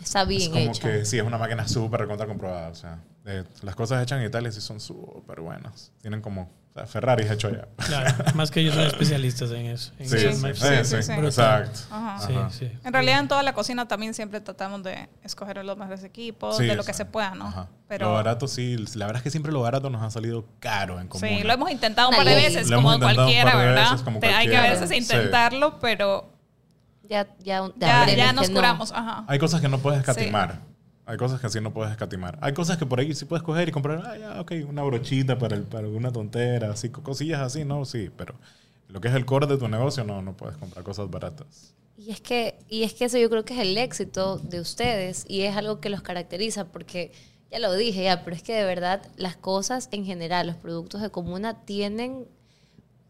Está es bien como hecha. que sí, es una máquina súper recontra comprobada. O sea, eh, las cosas hechas en Italia sí son súper buenas. Tienen como, sea, Ferrari es hecho allá. Claro, más que ellos son especialistas en eso. en Sí, sí, sí, sí, sí, sí. exacto. Ajá. Sí, Ajá. sí. En realidad en toda la cocina también siempre tratamos de escoger los mejores equipos, Sí, de lo que se pueda, ¿no? Ajá. Pero Lo barato sí, la verdad es que siempre lo barato nos ha salido caro en común. sí, lo hemos intentado un par de veces, Lo como cualquiera, ¿verdad? veces, como Hay que a veces Sí. intentarlo, pero Ya, ya, ya, ya, nos no. curamos. Ajá. Hay cosas que no puedes escatimar. Hay cosas que así no puedes escatimar. Hay cosas que por ahí sí puedes coger y comprar, ah, ya, ok, una brochita para, el- para alguna tontera, así, co- cosillas así, no, sí, pero lo que es el core de tu negocio, no, no puedes comprar cosas baratas. Y es que, y es que eso yo creo que es el éxito de ustedes y es algo que los caracteriza porque ya lo dije ya, pero es que de verdad las cosas en general, los productos de comuna tienen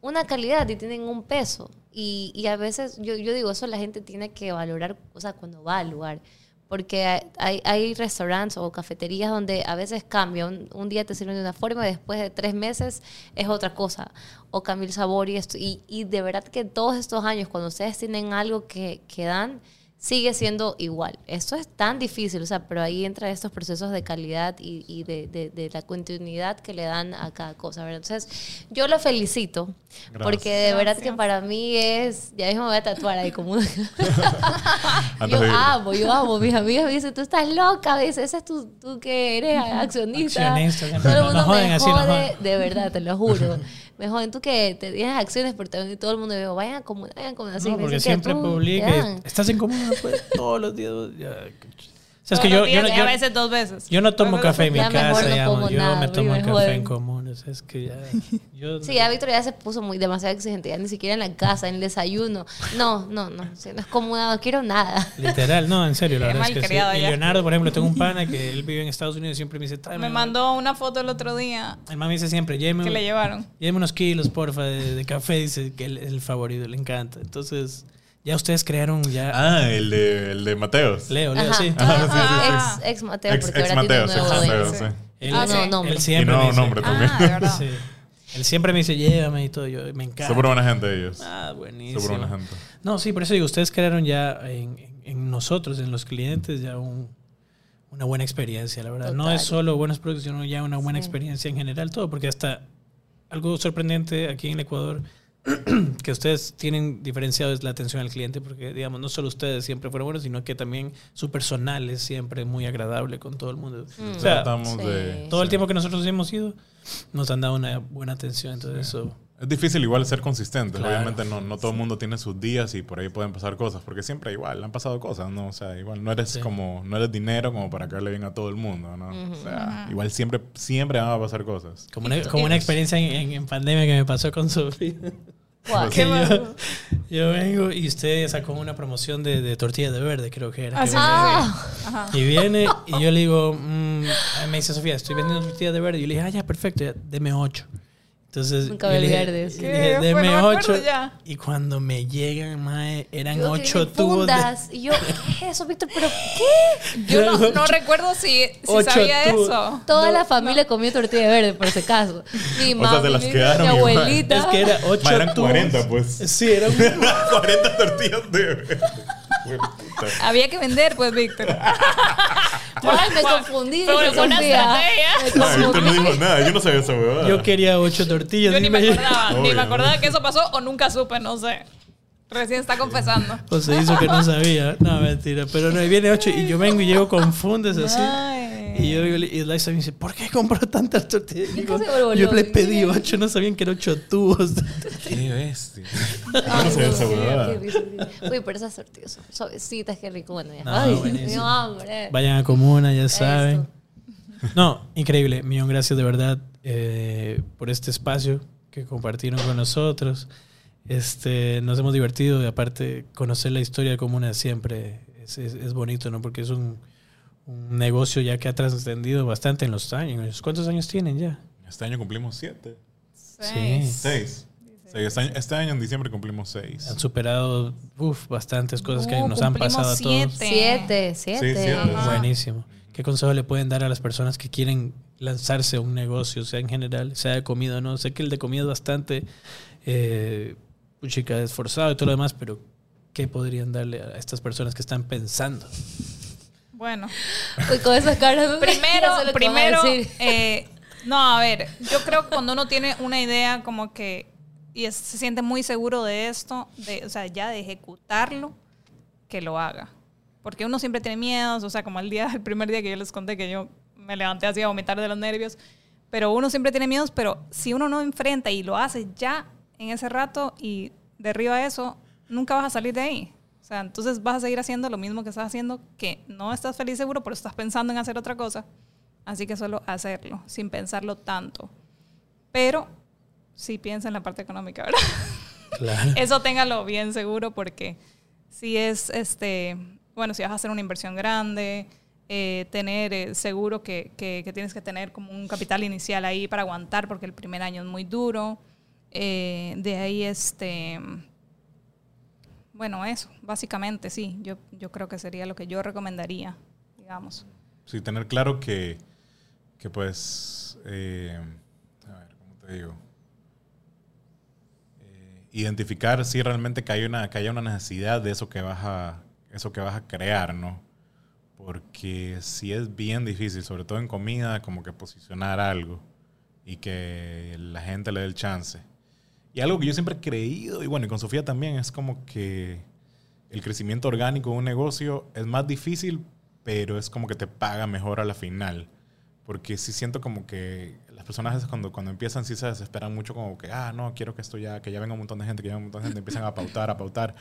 una calidad y tienen un peso. Y, y a veces yo, yo digo, eso la gente tiene que valorar, o sea, cuando va al lugar. Porque hay- hay, restaurantes o cafeterías donde a veces cambia. Un, un día te sirven de una forma y después de tres meses es otra cosa. O cambia el sabor y esto. Y, y de verdad que todos estos años, cuando ustedes tienen algo que, que dan, sigue siendo igual. Esto es tan difícil, o sea, pero ahí entra estos procesos de calidad y, y de, de- de la continuidad que le dan a cada cosa. ¿verdad? Entonces, yo lo felicito, Gracias. porque de verdad que para mí es, ya mismo me voy a tatuar ahí como yo amo, yo amo. Mis amigas me dicen, tú estás loca, me ese es tú, tú que eres accionista. Accionista, Todo el mundo joden, me así jode, joden. de verdad, te lo juro. Me joden, tú que te tienes acciones, también todo el mundo dice, vayan como, vayan como así. No, porque siempre publica. Estás en común pues, todos los días. ya, o sea, es que yo, yo, no- yo- a veces dos veces. yo no tomo café en mi casa, no yo nada, me tomo el café en común. o sea, es que ya. Yo, Sí, ya Víctor ya se puso muy demasiado exigente, ya ni siquiera en la casa, en el desayuno. No, no, no, sí, no es como nada, no quiero nada. Literal, no, en serio, la verdad es que sí. Y. Leonardo, por ejemplo, tengo un pana que él vive en Estados Unidos y siempre me dice, "Tráeme Me un-". mandó una foto el otro día El mami dice siempre, lléveme, que le llevaron. lléveme unos kilos, porfa, de, de café. Dice que él es el favorito, le encanta. Entonces, ya ustedes crearon ya. Ah, el de, el de Mateos. Leo, Leo, Ajá. sí. Ah, ex, ex Mateo, Ex, porque ex ahora Mateos, tiene un ex nuevo Mateos, sí. Él, Ah, no, él nombre. Y siempre me nuevo dice, nombre también. Ah, de verdad. Sí. Él siempre me dice, llévame y todo. Yo, me encanta. Súper buena gente ellos. Ah, buenísimo. Súper buena gente. No, sí, por eso digo, ustedes crearon ya en, en- nosotros, en los clientes, ya un- una buena experiencia, la verdad. No es solo buenos productos, sino ya una buena Sí. experiencia en general, todo, porque hasta algo sorprendente aquí en el Ecuador que ustedes tienen diferenciado es la atención al cliente, porque digamos, no solo ustedes siempre fueron buenos, sino que también su personal es siempre muy agradable con todo el mundo. Mm. O sea, Tratamos sí. de... todo el sí. tiempo que nosotros hemos ido, nos han dado una buena atención, entonces eso... Es difícil igual ser consistente. Claro. Obviamente no, no todo el mundo tiene sus días y por ahí pueden pasar cosas. Porque siempre igual, han pasado cosas, ¿no? O sea, igual no eres Sí. como, no eres dinero como para caerle bien a todo el mundo, ¿no? O sea, igual siempre, siempre van a pasar cosas. Como una, como una experiencia en, en- en pandemia que me pasó con Sofía. Que yo, yo vengo y usted sacó una promoción de, de tortilla de verde, creo que era. Ah, que. Ah. Y viene y yo le digo, mm, ah, me dice Sofía, estoy vendiendo tortilla de verde. Y yo le dije, ah, ya, perfecto, ya, deme ocho. Entonces, Nunca yo le dije, olvidar de eso. dije, Bueno, deme ocho. ya. Y cuando me llegan, mae, eran yo que ocho dije, tubos de... Y yo, ¿qué es eso, Víctor? ¿Pero qué? Yo no, no recuerdo si, si sabía tubos. eso. Toda la familia comió tortilla verde, por si acaso. Mi mamá, mi, quedaron mi abuelita. Es que era ocho Ma, eran tubos. 40, pues. Sí, eran 40 tortillas de... Había que vender, pues, Víctor. Ay, me confundí. Sofía. estrategia. Me Ah, Víctor no dijo nada, yo no sabía esa huevada. Yo quería ocho tortillas. Yo ni me acordaba, ni me acordaba que eso pasó o nunca supe, no sé. Recién está confesando. O se hizo que no sabía. No, mentira. Pero no, y viene ocho y yo vengo y llego con fundes así. Y yo digo, y Liza me dice, ¿por qué compró tantas tortillas? Yo Digo, le pedí ocho, no sabían que eran ocho tubos. Qué bestia. Yo Ay, no sabía no, qué- Uy, pero esas tortillas son suavecitas, qué rico. Bueno, ya. No, Ay, dio hambre. Vayan a Comuna, ya saben. Esto. No, increíble. Millón gracias de verdad eh, por este espacio que compartieron con nosotros. Este, nos hemos divertido y aparte conocer la historia de Comuna siempre es, es- es bonito, ¿no? Porque es un, un negocio ya que ha trascendido bastante en los años. ¿Cuántos años tienen ya? Este año cumplimos siete. Seis. Seis. Sí, este, año, este año en diciembre cumplimos seis. Han superado uf, bastantes cosas que Uh, nos han pasado a todos. siete. Siete, siete. siete. Buenísimo. ¿Qué consejo le pueden dar a las personas que quieren lanzarse a un negocio, sea en general, sea de comida o no? Sé que el de comida es bastante eh, puchica, esforzado y todo lo demás, pero ¿qué podrían darle a estas personas que están pensando? Bueno, Uy, con esas caras. primero, primero, eh, no, a ver, yo creo que cuando uno tiene una idea como que y es- se siente muy seguro de esto, de, o sea, ya de ejecutarlo, que lo haga. Porque uno siempre tiene miedos, o sea, como el día, el primer día que yo les conté que yo me levanté así a vomitar de los nervios, pero uno siempre tiene miedos, pero si uno no enfrenta y lo hace ya en ese rato y derriba eso, nunca vas a salir de ahí. O sea, entonces vas a seguir haciendo lo mismo que estás haciendo, que no estás feliz seguro, pero estás pensando en hacer otra cosa. Así que solo hacerlo, sin pensarlo tanto. Pero sí piensa en la parte económica, ¿verdad? Claro. Eso téngalo bien seguro porque si es, este, bueno, si vas a hacer una inversión grande, eh, tener eh, seguro que, que- que tienes que tener como un capital inicial ahí para aguantar porque el primer año es muy duro. Eh, de ahí, este, bueno, eso, básicamente sí, yo, yo creo que sería lo que yo recomendaría, digamos. Sí, tener claro que, que pues, eh, a ver, ¿cómo te digo? Eh, identificar si realmente que hay una, una necesidad de eso que vas a, eso que vas a crear, ¿no? Porque si es bien difícil, sobre todo en comida, como que posicionar algo y que la gente le dé el chance. Y algo que yo siempre he creído, y bueno, y con Sofía también, es como que el crecimiento orgánico de un negocio es más difícil, pero es como que te paga mejor a la final. Porque sí siento como que las personas cuando, cuando empiezan sí se desesperan mucho como que, ah, no, quiero que esto ya, que ya venga un montón de gente, que ya venga un montón de gente, empiezan a pautar, a pautar,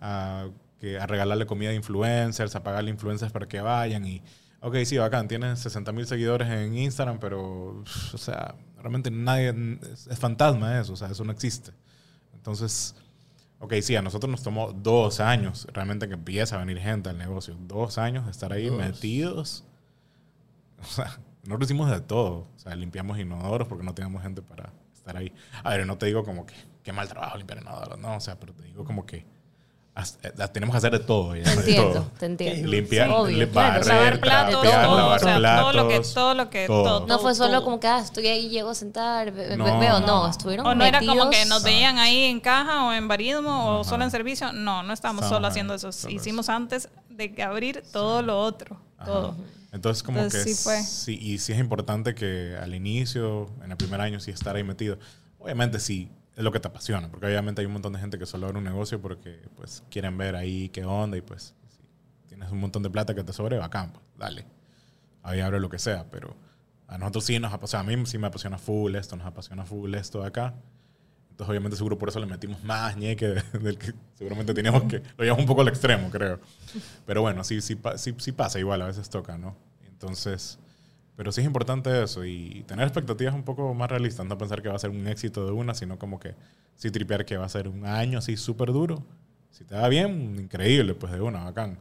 a, que, a regalarle comida a influencers, a pagarle influencers para que vayan y, ok, sí, bacán, tienes 60 mil seguidores en Instagram, pero, o sea, realmente nadie, es, es fantasma eso, o sea, eso no existe. Entonces, ok, sí, a nosotros nos tomó dos años realmente que empieza a venir gente al negocio. Dos años de estar ahí Dos. metidos. O sea, nosotros hicimos de todo. O sea, limpiamos inodoros porque no teníamos gente para estar ahí. A ver, no te digo como que qué mal trabajo limpiar inodoros. No, o sea, pero te digo como que tenemos que hacer de todo. ya, Te entiendo, todo. te entiendo. Limpiar, Sí, barrer, Lavar platos, trapear, todo, lavar o sea, platos. todo lo que, todo lo que, todo. todo, No fue solo todo. como que ah, estoy ahí, llego a sentar, No, veo, no, no. estuvieron O no era como que metidos. nos veían ahí en caja o en barismo o solo en servicio. No, no estábamos solo haciendo eso. solo Hicimos antes de abrir todo lo otro. Ajá. Todo. Entonces, como Entonces, que sí fue. sí, y sí es importante que al inicio, en el primer año, sí estar ahí metido. Obviamente, sí, es lo que te apasiona, porque obviamente hay un montón de gente que solo abre un negocio porque pues quieren ver ahí qué onda y pues si tienes un montón de plata que te sobre, bacán, pues dale. Ahí abre lo que sea, pero a nosotros sí nos apasiona, a mí sí me apasiona full esto, nos apasiona full esto de acá. Entonces, obviamente, seguro por eso le metimos más ñeque de- del que seguramente teníamos que. Lo llevamos un poco al extremo, creo. Pero bueno, sí, sí, sí, sí pasa igual, a veces toca, ¿no? Entonces, pero sí es importante eso y tener expectativas un poco más realistas, no pensar que va a ser un éxito de una, sino como que sí tripear que va a ser un año así súper duro. Si te va bien, increíble, pues de una, bacán.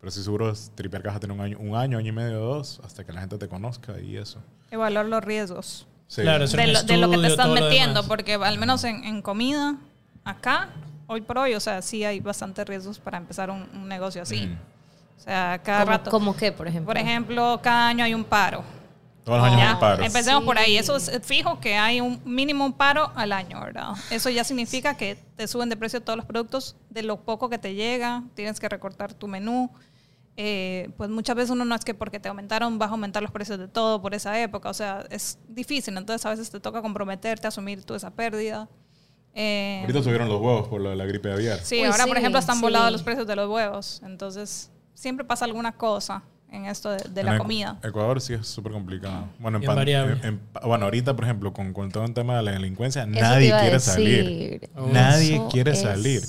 Pero sí seguro es tripear que vas a tener un año, un año, año y medio, dos, hasta que la gente te conozca y eso. Evaluar los riesgos Sí. Claro, de un lo, de lo que te estás metiendo, porque al menos en, en comida, acá, hoy por hoy, o sea, sí hay bastantes riesgos para empezar un, un negocio así. Mm. O sea, cada ¿Cómo, rato. cómo qué, por ejemplo? Por ejemplo, cada año hay un paro. Todos los años Ya, hay paros. Empecemos por ahí. Sí. Eso es fijo que hay un mínimo un paro al año, ¿verdad? Eso ya significa que te suben de precio todos los productos de lo poco que te llega. Tienes que recortar tu menú. eh, pues muchas veces uno no es que porque te aumentaron vas a aumentar los precios de todo por esa época, o sea, es difícil, entonces a veces te toca comprometerte asumir tú esa pérdida. Eh, Ahorita subieron los huevos por de la gripe aviar. sí, Uy, ahora por sí, ejemplo están sí. volados los precios de los huevos, entonces siempre pasa alguna cosa en esto de, de En la Ecu- comida. Ecuador sí es súper complicado. Bueno, en en- en- bueno, ahorita, por ejemplo, con, con todo el tema de la delincuencia, Eso nadie quiere salir. Oh. Nadie Eso quiere es- salir.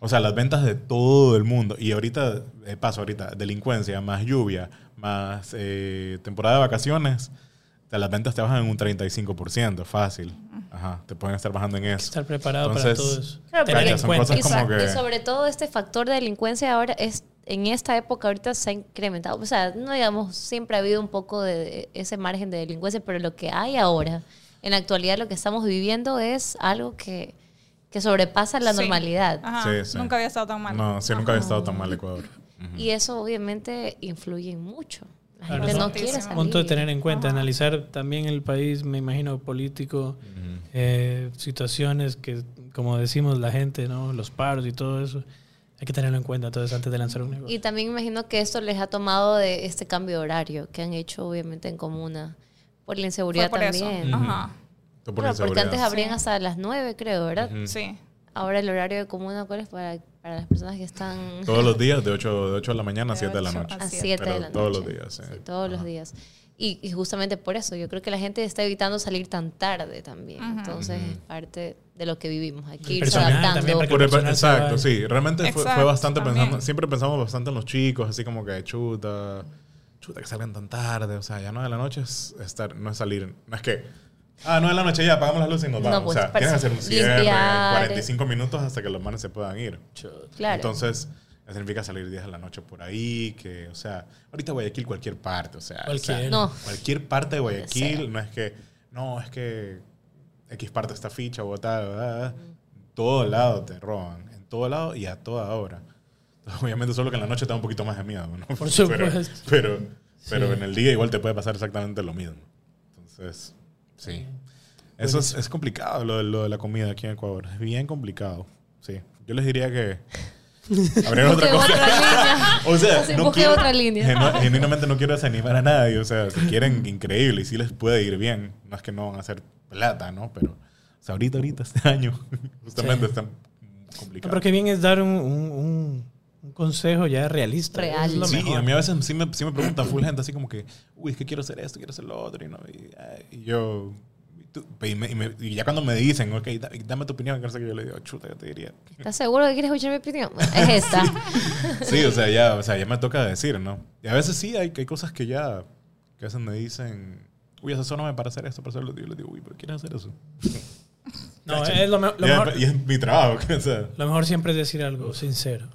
O sea, las ventas de todo el mundo. Y ahorita, de paso, ahorita, delincuencia, más lluvia, más eh, temporada de vacaciones, o sea, las ventas te bajan en un 35%, fácil. Ajá, te pueden estar bajando en eso. Estar preparado Entonces, para todo eso. Claro, Tener en cuenta. Y, como so- que- y sobre todo este factor de delincuencia ahora es en esta época ahorita se ha incrementado. O sea, no digamos, siempre ha habido un poco de ese margen de delincuencia, pero lo que hay ahora, en la actualidad lo que estamos viviendo es algo que, que sobrepasa la Sí. normalidad. Ajá, Sí, sí. Nunca había estado tan mal. No, sí, nunca había estado tan mal Ecuador. Y eso obviamente influye mucho. La Claro, gente no quiere salir. Punto de tener en cuenta, analizar también el país, me imagino, político, eh, situaciones que, como decimos la gente, ¿no? los paros y todo eso. Hay que tenerlo en cuenta entonces antes de lanzar un negocio. Y también imagino que esto les ha tomado de este cambio de horario que han hecho obviamente en comuna por la inseguridad por eso. también. Ajá. Todo por Claro, porque antes abrían Sí. hasta las 9, creo, ¿verdad? Ujú. Sí. Ahora el horario de comuna, ¿cuál es para, para las personas que están Todos los días, de 8, de 8 de la mañana a De 7 de la noche. a a siete. 7 de la noche? todos los días, sí. todos los Ajá. días. Y, y justamente por eso, yo creo que la gente está evitando salir tan tarde también. Ujú. Entonces es parte de lo que vivimos. Hay que El irse personal adaptando. exacto, sí. Realmente fue, fue Exacto, bastante también. pensando, siempre pensamos bastante en los chicos, así como que chuta, chuta que salgan tan tarde, o sea, ya no de la noche es estar, no es salir, no es que, ah, no de la noche ya apagamos las luces y nos No, vamos, pues, o sea, para quieren hacer un cierre, limpiar. 45 minutos hasta que los manes se puedan ir. Claro. Entonces, eso significa salir 10 de la noche por ahí, que, o sea, ahorita Guayaquil cualquier parte, o sea, o sea, Cualquier. No. cualquier parte de Guayaquil, no es que, no, es que X parte está ficha, Bogotá, bla, bla. todo lado te roban, en todo lado y a toda hora. Entonces, obviamente solo que en la noche te da un poquito más de miedo, ¿no? Por Pero, supuesto. pero, pero Sí. en el día igual te puede pasar exactamente lo mismo. Entonces, sí. Eso es, es complicado, lo, de- lo de la comida aquí en Ecuador. Es bien complicado. Sí. Yo les diría que abrieron otra cosa. otra o sea, Sí, no quiero, otra línea. genu- genuinamente no quiero desanimar a nadie. O sea, si quieren, increíble. Y sí les puede ir bien. No es que no van a hacer plata, ¿no? Pero, o sea, ahorita, ahorita, este año, justamente Sí. está No, complicado. pero qué bien es dar un, un- un- un consejo ya realista. Real. Es lo Sí, mejor. a mí a veces sí me, sí me preguntan full gente así como que, uy, es que quiero hacer esto, quiero hacer lo otro. Y, no, y, y yo, y, y me- y me- y ya cuando me dicen, ok, da- dame tu opinión, que no sé qué, yo le digo, chuta, yo te diría. ¿Estás seguro que quieres escuchar mi opinión? Es esta. Sí, o sea, ya, o sea, ya me toca decir, ¿no? Y a veces sí, hay, hay cosas que ya, que a veces me dicen, uy, eso no me para hacer esto, para hacerlo. Y yo le digo, uy, ¿pero quieres hacer eso? No, es lo, me- lo Ya, mejor, Y es mi trabajo, o sea. lo mejor siempre es decir algo sincero.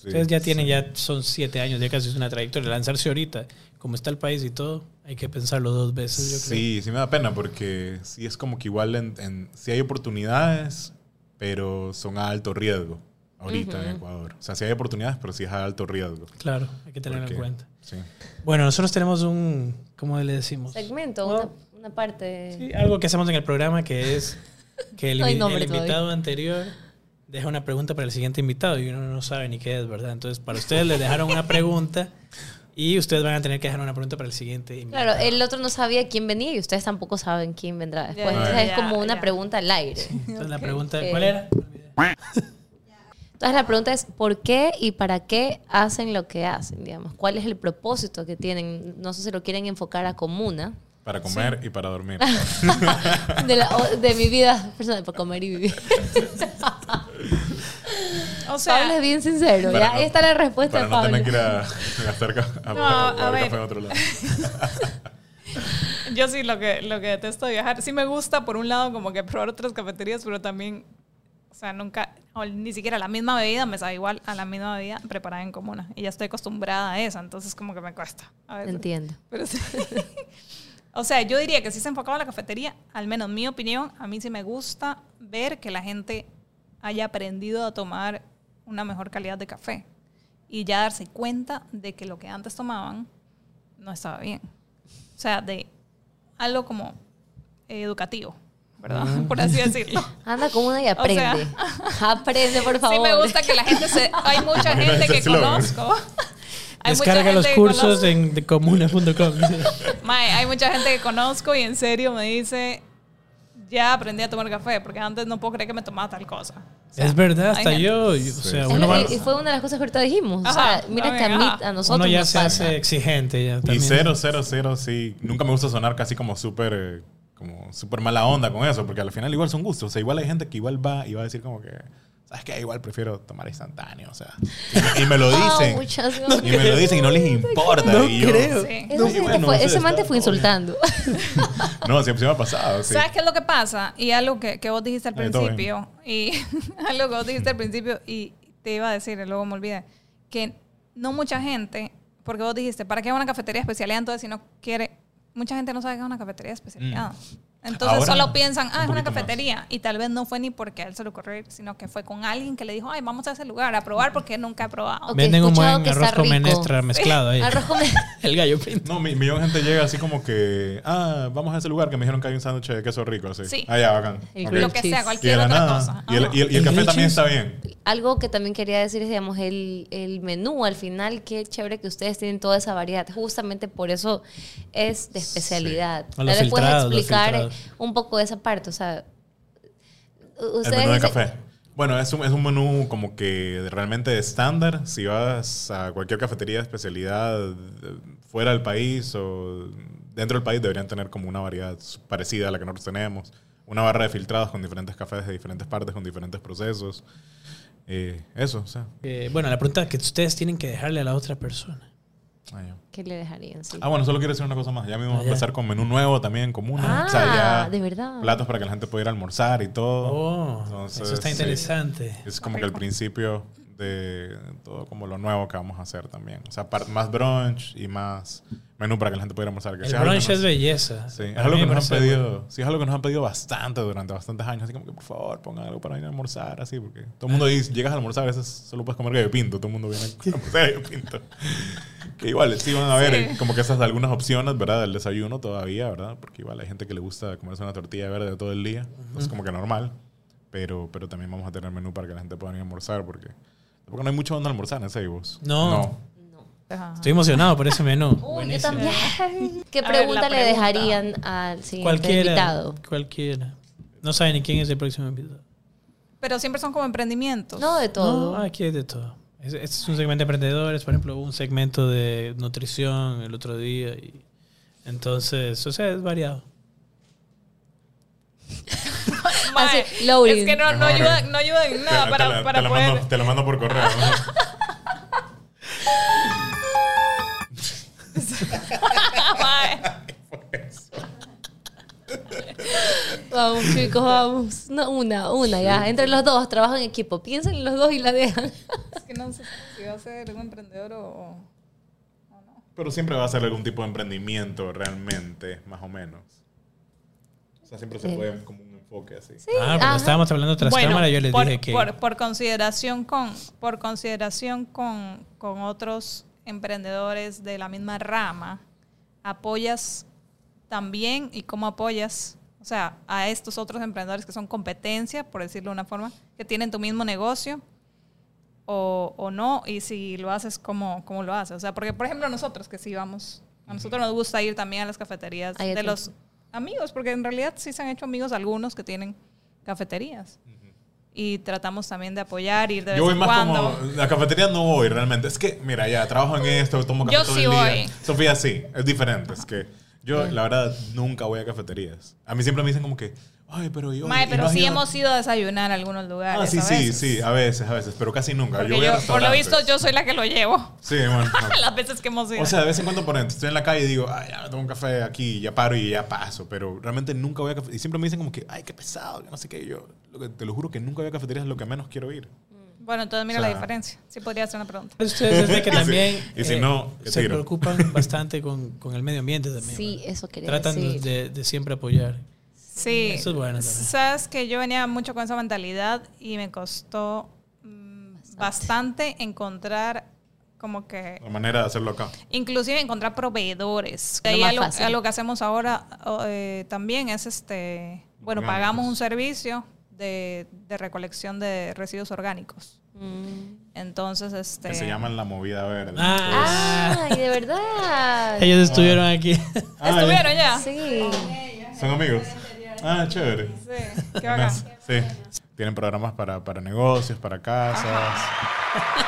Sí, Ustedes ya tienen, sí. ya son siete años, ya casi es una trayectoria. Lanzarse ahorita, como está el país y todo, hay que pensarlo dos veces, yo creo. Sí, sí me da pena porque sí es como que igual en, en- sí hay oportunidades, pero son a alto riesgo ahorita en. Ecuador. O sea, sí hay oportunidades, pero sí es a alto riesgo. Claro, hay que tenerlo en cuenta. Sí. Bueno, nosotros tenemos un, ¿cómo le decimos? Segmento, una, una parte. sí, algo que hacemos en el programa que es que el, No el invitado todavía. anterior deja una pregunta para el siguiente invitado y uno no sabe ni qué es, ¿verdad? Entonces, para ustedes les dejaron una pregunta y ustedes van a tener que dejar una pregunta para el siguiente invitado. Claro, el otro no sabía quién venía y ustedes tampoco saben quién vendrá después. Ya, Entonces es como una pregunta al aire. Entonces, la pregunta. ¿cuál era? Entonces la pregunta es, ¿por qué y para qué hacen lo que hacen? Digamos? ¿Cuál es el propósito que tienen? No sé si lo quieren enfocar a comuna. Para comer y para dormir. De, la- de mi vida personal, para comer y vivir. O Pablo es sea, bien sincero. Ya no- ahí está la respuesta para de no Pablo. tener que ir a gastar ca- a, No, a- a a ver. café en otro lado. yo sí lo que, lo que detesto de viajar. Sí me gusta, por un lado, como que probar otras cafeterías, pero también, o sea, nunca, o ni siquiera la misma bebida me sabe igual a la misma bebida preparada en comuna. Y ya estoy acostumbrada a esa, entonces como que me cuesta. a veces. Entiendo. Pero sí. o sea, yo diría que si se enfocaba en la cafetería, al menos mi opinión, a mí sí me gusta ver que la gente haya aprendido a tomar una mejor calidad de café y ya darse cuenta de que lo que antes tomaban no estaba bien. O sea, de algo como eh, educativo, ¿verdad? Por así decirlo. Anda a comuna y sea- aprende. aprende, por favor. Sí me gusta que la gente se... Hay mucha gente que conozco. Hay mucha Descarga los cursos en comuna.com. Mae, hay mucha gente que conozco y en serio me dice, ya aprendí a tomar café, porque antes no puedo creer que me tomaba tal cosa. O sea, es verdad, hasta yo. yo- O sea, uno, va- y fue una de las cosas que ahorita dijimos. o Ajá, sea, mira que a mí, a nosotros uno ya nos se pasa. hace exigente. Ya, Y también. cero, cero, cero, sí. Nunca me gusta sonar casi como súper eh, como súper mala onda con eso, porque al final igual son gustos. O sea, igual hay gente que igual va y va a decir como que, ¿sabes qué? Igual prefiero tomar instantáneo, o sea. Y, y me lo Ah, dicen. muchas y me lo dicen y no les importa. No y yo- creo. Sí. Sí, bueno, fue- ese man te fue insultando. No, siempre se me ha pasado. Sí. ¿Sabes qué es lo que pasa? Y algo que, que vos dijiste al Eh, principio, y algo que vos dijiste al principio, y te iba a decir, y luego me olvidé, que no mucha gente, porque vos dijiste, ¿para qué una cafetería especialidad? Entonces, si no quiere, mucha gente no sabe que es una cafetería especialidad. Entonces, Ahora, solo piensan, ah, un es una poquito más. cafetería. Y tal vez no fue ni porque a él se le ocurrió sino que fue con alguien que le dijo, ay, vamos a ese lugar a probar porque nunca he probado. Ok, Venden un buen arroz con menestra mezclado ahí. Arroz con El gallo pinto. No, mi, millón de gente llega así como que, ah, vamos a ese lugar que me dijeron que hay un sándwich de queso rico, así. Sí. Ah, ya, bacán. El Ok. grilled Lo que sea, cualquier otra nada. cosa. Y el, y el- y el El café también está bien. Algo que también quería decir es, digamos, el, el menú. Al final, qué chévere que ustedes tienen toda esa variedad. Justamente por eso es de especialidad. O los Tal vez puedes filtrados, los explicar. Un poco de esa parte. O sea, El menú de dicen- café. Bueno, es un, es un menú como que realmente estándar. Si vas a cualquier cafetería de especialidad fuera del país o dentro del país, deberían tener como una variedad parecida a la que nosotros tenemos. Una barra de filtrados con diferentes cafés de diferentes partes, con diferentes procesos. Eh, eso, o sea. Eh, bueno, la pregunta que ustedes tienen que dejarle a la otra persona. Ah. ¿Qué le dejarían? Sí. Ah, bueno, solo quiero decir una cosa más. Ya mismo vamos Ah, a ya. empezar con menú nuevo también, común. Ah, o sea, ya de verdad. platos para que la gente pueda ir a almorzar y todo. Oh, Entonces, eso está sí. interesante. Es como que el principio de todo como lo nuevo que vamos a hacer también. O sea, más brunch y más menú para que la gente pueda ir a almorzar. Que El que brunch nos- es belleza. Sí, es algo que nos han pedido, sí, es algo que nos han pedido bastante durante bastantes años. Así como que, por favor, pongan algo para ir a almorzar, así, porque todo el mundo dice, llegas a almorzar, a veces solo puedes comer gallo pinto, todo el mundo viene a almorzar gallo pinto. que igual, sí van a ver Sí. como que esas algunas opciones, ¿verdad? Del desayuno todavía, ¿verdad? Porque igual hay gente que le gusta comerse una tortilla verde todo el día, es como que normal. Pero, pero también vamos a tener menú para que la gente pueda ir a almorzar, porque, porque no hay mucho donde almorzar en Seibos. No. No. Ajá. Estoy emocionado por ese menú. Uy, yo también. ¿Qué ver, pregunta le dejarían al siguiente Cualquiera. invitado? Cualquiera. No saben ni quién es el próximo invitado. Pero siempre son como emprendimientos. No, de todo. No, aquí hay de todo. Es- Este es un segmento de emprendedores, por ejemplo, hubo un segmento de nutrición el otro día. Y entonces, o sea, es variado. Mae, Así, loading. es que no, no, Mejor. ayuda, no ayuda en nada te, para, te la- para te la poder... mando, te la mando por correo. Mae. Vamos, chicos, vamos. No, una, una, ya. Entre los dos, trabajan en equipo. Piensen en los dos y la dejan. Es que no sé si va a ser un emprendedor o... o- Pero siempre va a ser algún tipo de emprendimiento realmente, más o menos. O sea, siempre se puede como un enfoque así. ah, porque ajá. estábamos hablando tras cámara, yo les por, dije que... por, por consideración con por consideración con, con otros emprendedores de la misma rama, apoyas también y cómo apoyas, o sea, a estos otros emprendedores que son competencia, por decirlo de una forma, que tienen tu mismo negocio o, o no, y si lo haces, ¿cómo, cómo lo haces? O sea, porque por ejemplo nosotros que sí vamos, a nosotros nos gusta ir también a las cafeterías de los amigos, porque en realidad sí se han hecho amigos algunos que tienen cafeterías. Y tratamos también de apoyar, ir de vez Yo voy en más cuando. como. La cafetería no voy realmente. Es que, mira, ya trabajo en esto, tomo café Yo todo sí el día. voy. Sofía sí, es diferente. Es que yo, la verdad, nunca voy a cafeterías. A mí siempre me dicen como que, ay, pero yo. Mae, y pero sí ido a-". hemos ido a desayunar a algunos lugares. Ah, sí, a sí, veces. sí, a veces, a veces, pero casi nunca. Porque yo voy a yo, por lo visto, yo soy la que lo llevo. Sí, bueno. no. Las veces que hemos ido. O sea, de vez en cuando, por ejemplo, estoy en la calle y digo, ay, ya tomo un café aquí, ya paro y ya paso. Pero realmente nunca voy a cafeterías. Y siempre me dicen como que, ay, qué pesado, que no sé qué. Y Yo, lo que, te lo juro que nunca voy a cafeterías, es lo que menos quiero ir. bueno, entonces mira o sea- la diferencia. Sí podría hacer una pregunta. Ustedes desde que Y si- también eh, y si no, ¿qué se preocupan bastante con, con el medio ambiente también. Sí, ¿verdad? eso quería Tratan decir. de, de siempre apoyar. Sí. Eso es bueno también. Sabes que yo venía mucho con esa mentalidad y me costó mm, bastante encontrar como que La manera de hacerlo acá. inclusive encontrar proveedores. Lo Ahí algo que hacemos ahora eh, también es este, bueno, Orgánicos. pagamos un servicio de, de recolección de residuos orgánicos. Mm. Entonces, este... Que se llaman la movida verde. Ah, Ay, de verdad. ellos estuvieron aquí. Ah, ¿Estuvieron ya? Sí. ¿Son amigos? Ah, chévere. Sí, qué bacán. Sí. Tienen programas para, para negocios, para casas.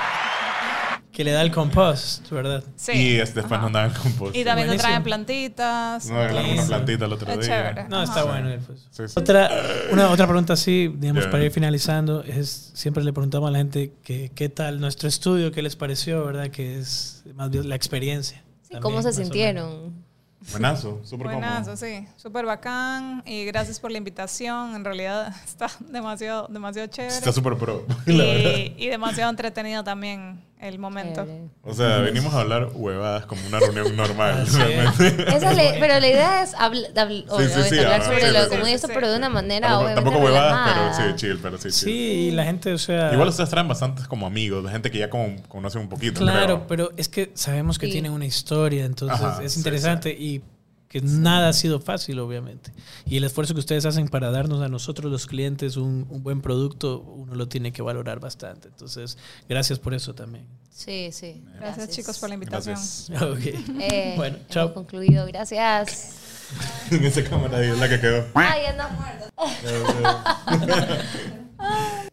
que le da el compost, ¿verdad? Sí. Y es- después nos dan el compost. Y también nos Buenísimo. traen plantitas. No, agarramos una plantita el otro Es día. chévere. No, está bueno. pues. Sí, sí. Otra, una, otra pregunta así, digamos, Ya. para ir finalizando, es siempre le preguntamos a la gente que, qué tal nuestro estudio, qué les pareció, ¿verdad? Que es más bien la experiencia. Sí, también, ¿Cómo más se o menos. sintieron? Buenazo, súper Buenazo, sí. Súper bacán. Y gracias por la invitación. En realidad está demasiado, demasiado chévere. Está súper pro. la verdad. y, y demasiado entretenido también el momento. O sea, venimos a hablar huevadas como una reunión normal. Sí. realmente. Esa es la- pero la idea es habl- de habl- obviamente sí, hablar ah, sobre sí, lo sí, común y sí. pero de una manera Tampoco, obviamente tampoco huevadas, pero sí, chill, pero sí, Sí, y la gente, o sea... Igual ustedes traen bastantes como amigos, de gente que ya como conocen un poquito. Claro, creo. pero es que sabemos que Sí. tienen una historia, entonces Ajá, es sí, interesante y que nada ha sido fácil, obviamente. Y el esfuerzo que ustedes hacen para darnos a nosotros, los clientes, un, un buen producto, uno lo tiene que valorar bastante. Entonces, gracias por eso también. Sí, sí. Gracias, chicos por la invitación. Gracias. Ok. Eh, Bueno, hemos chao. concluido. Gracias. en esa cámara es la que quedó. Ay. Ya, ya.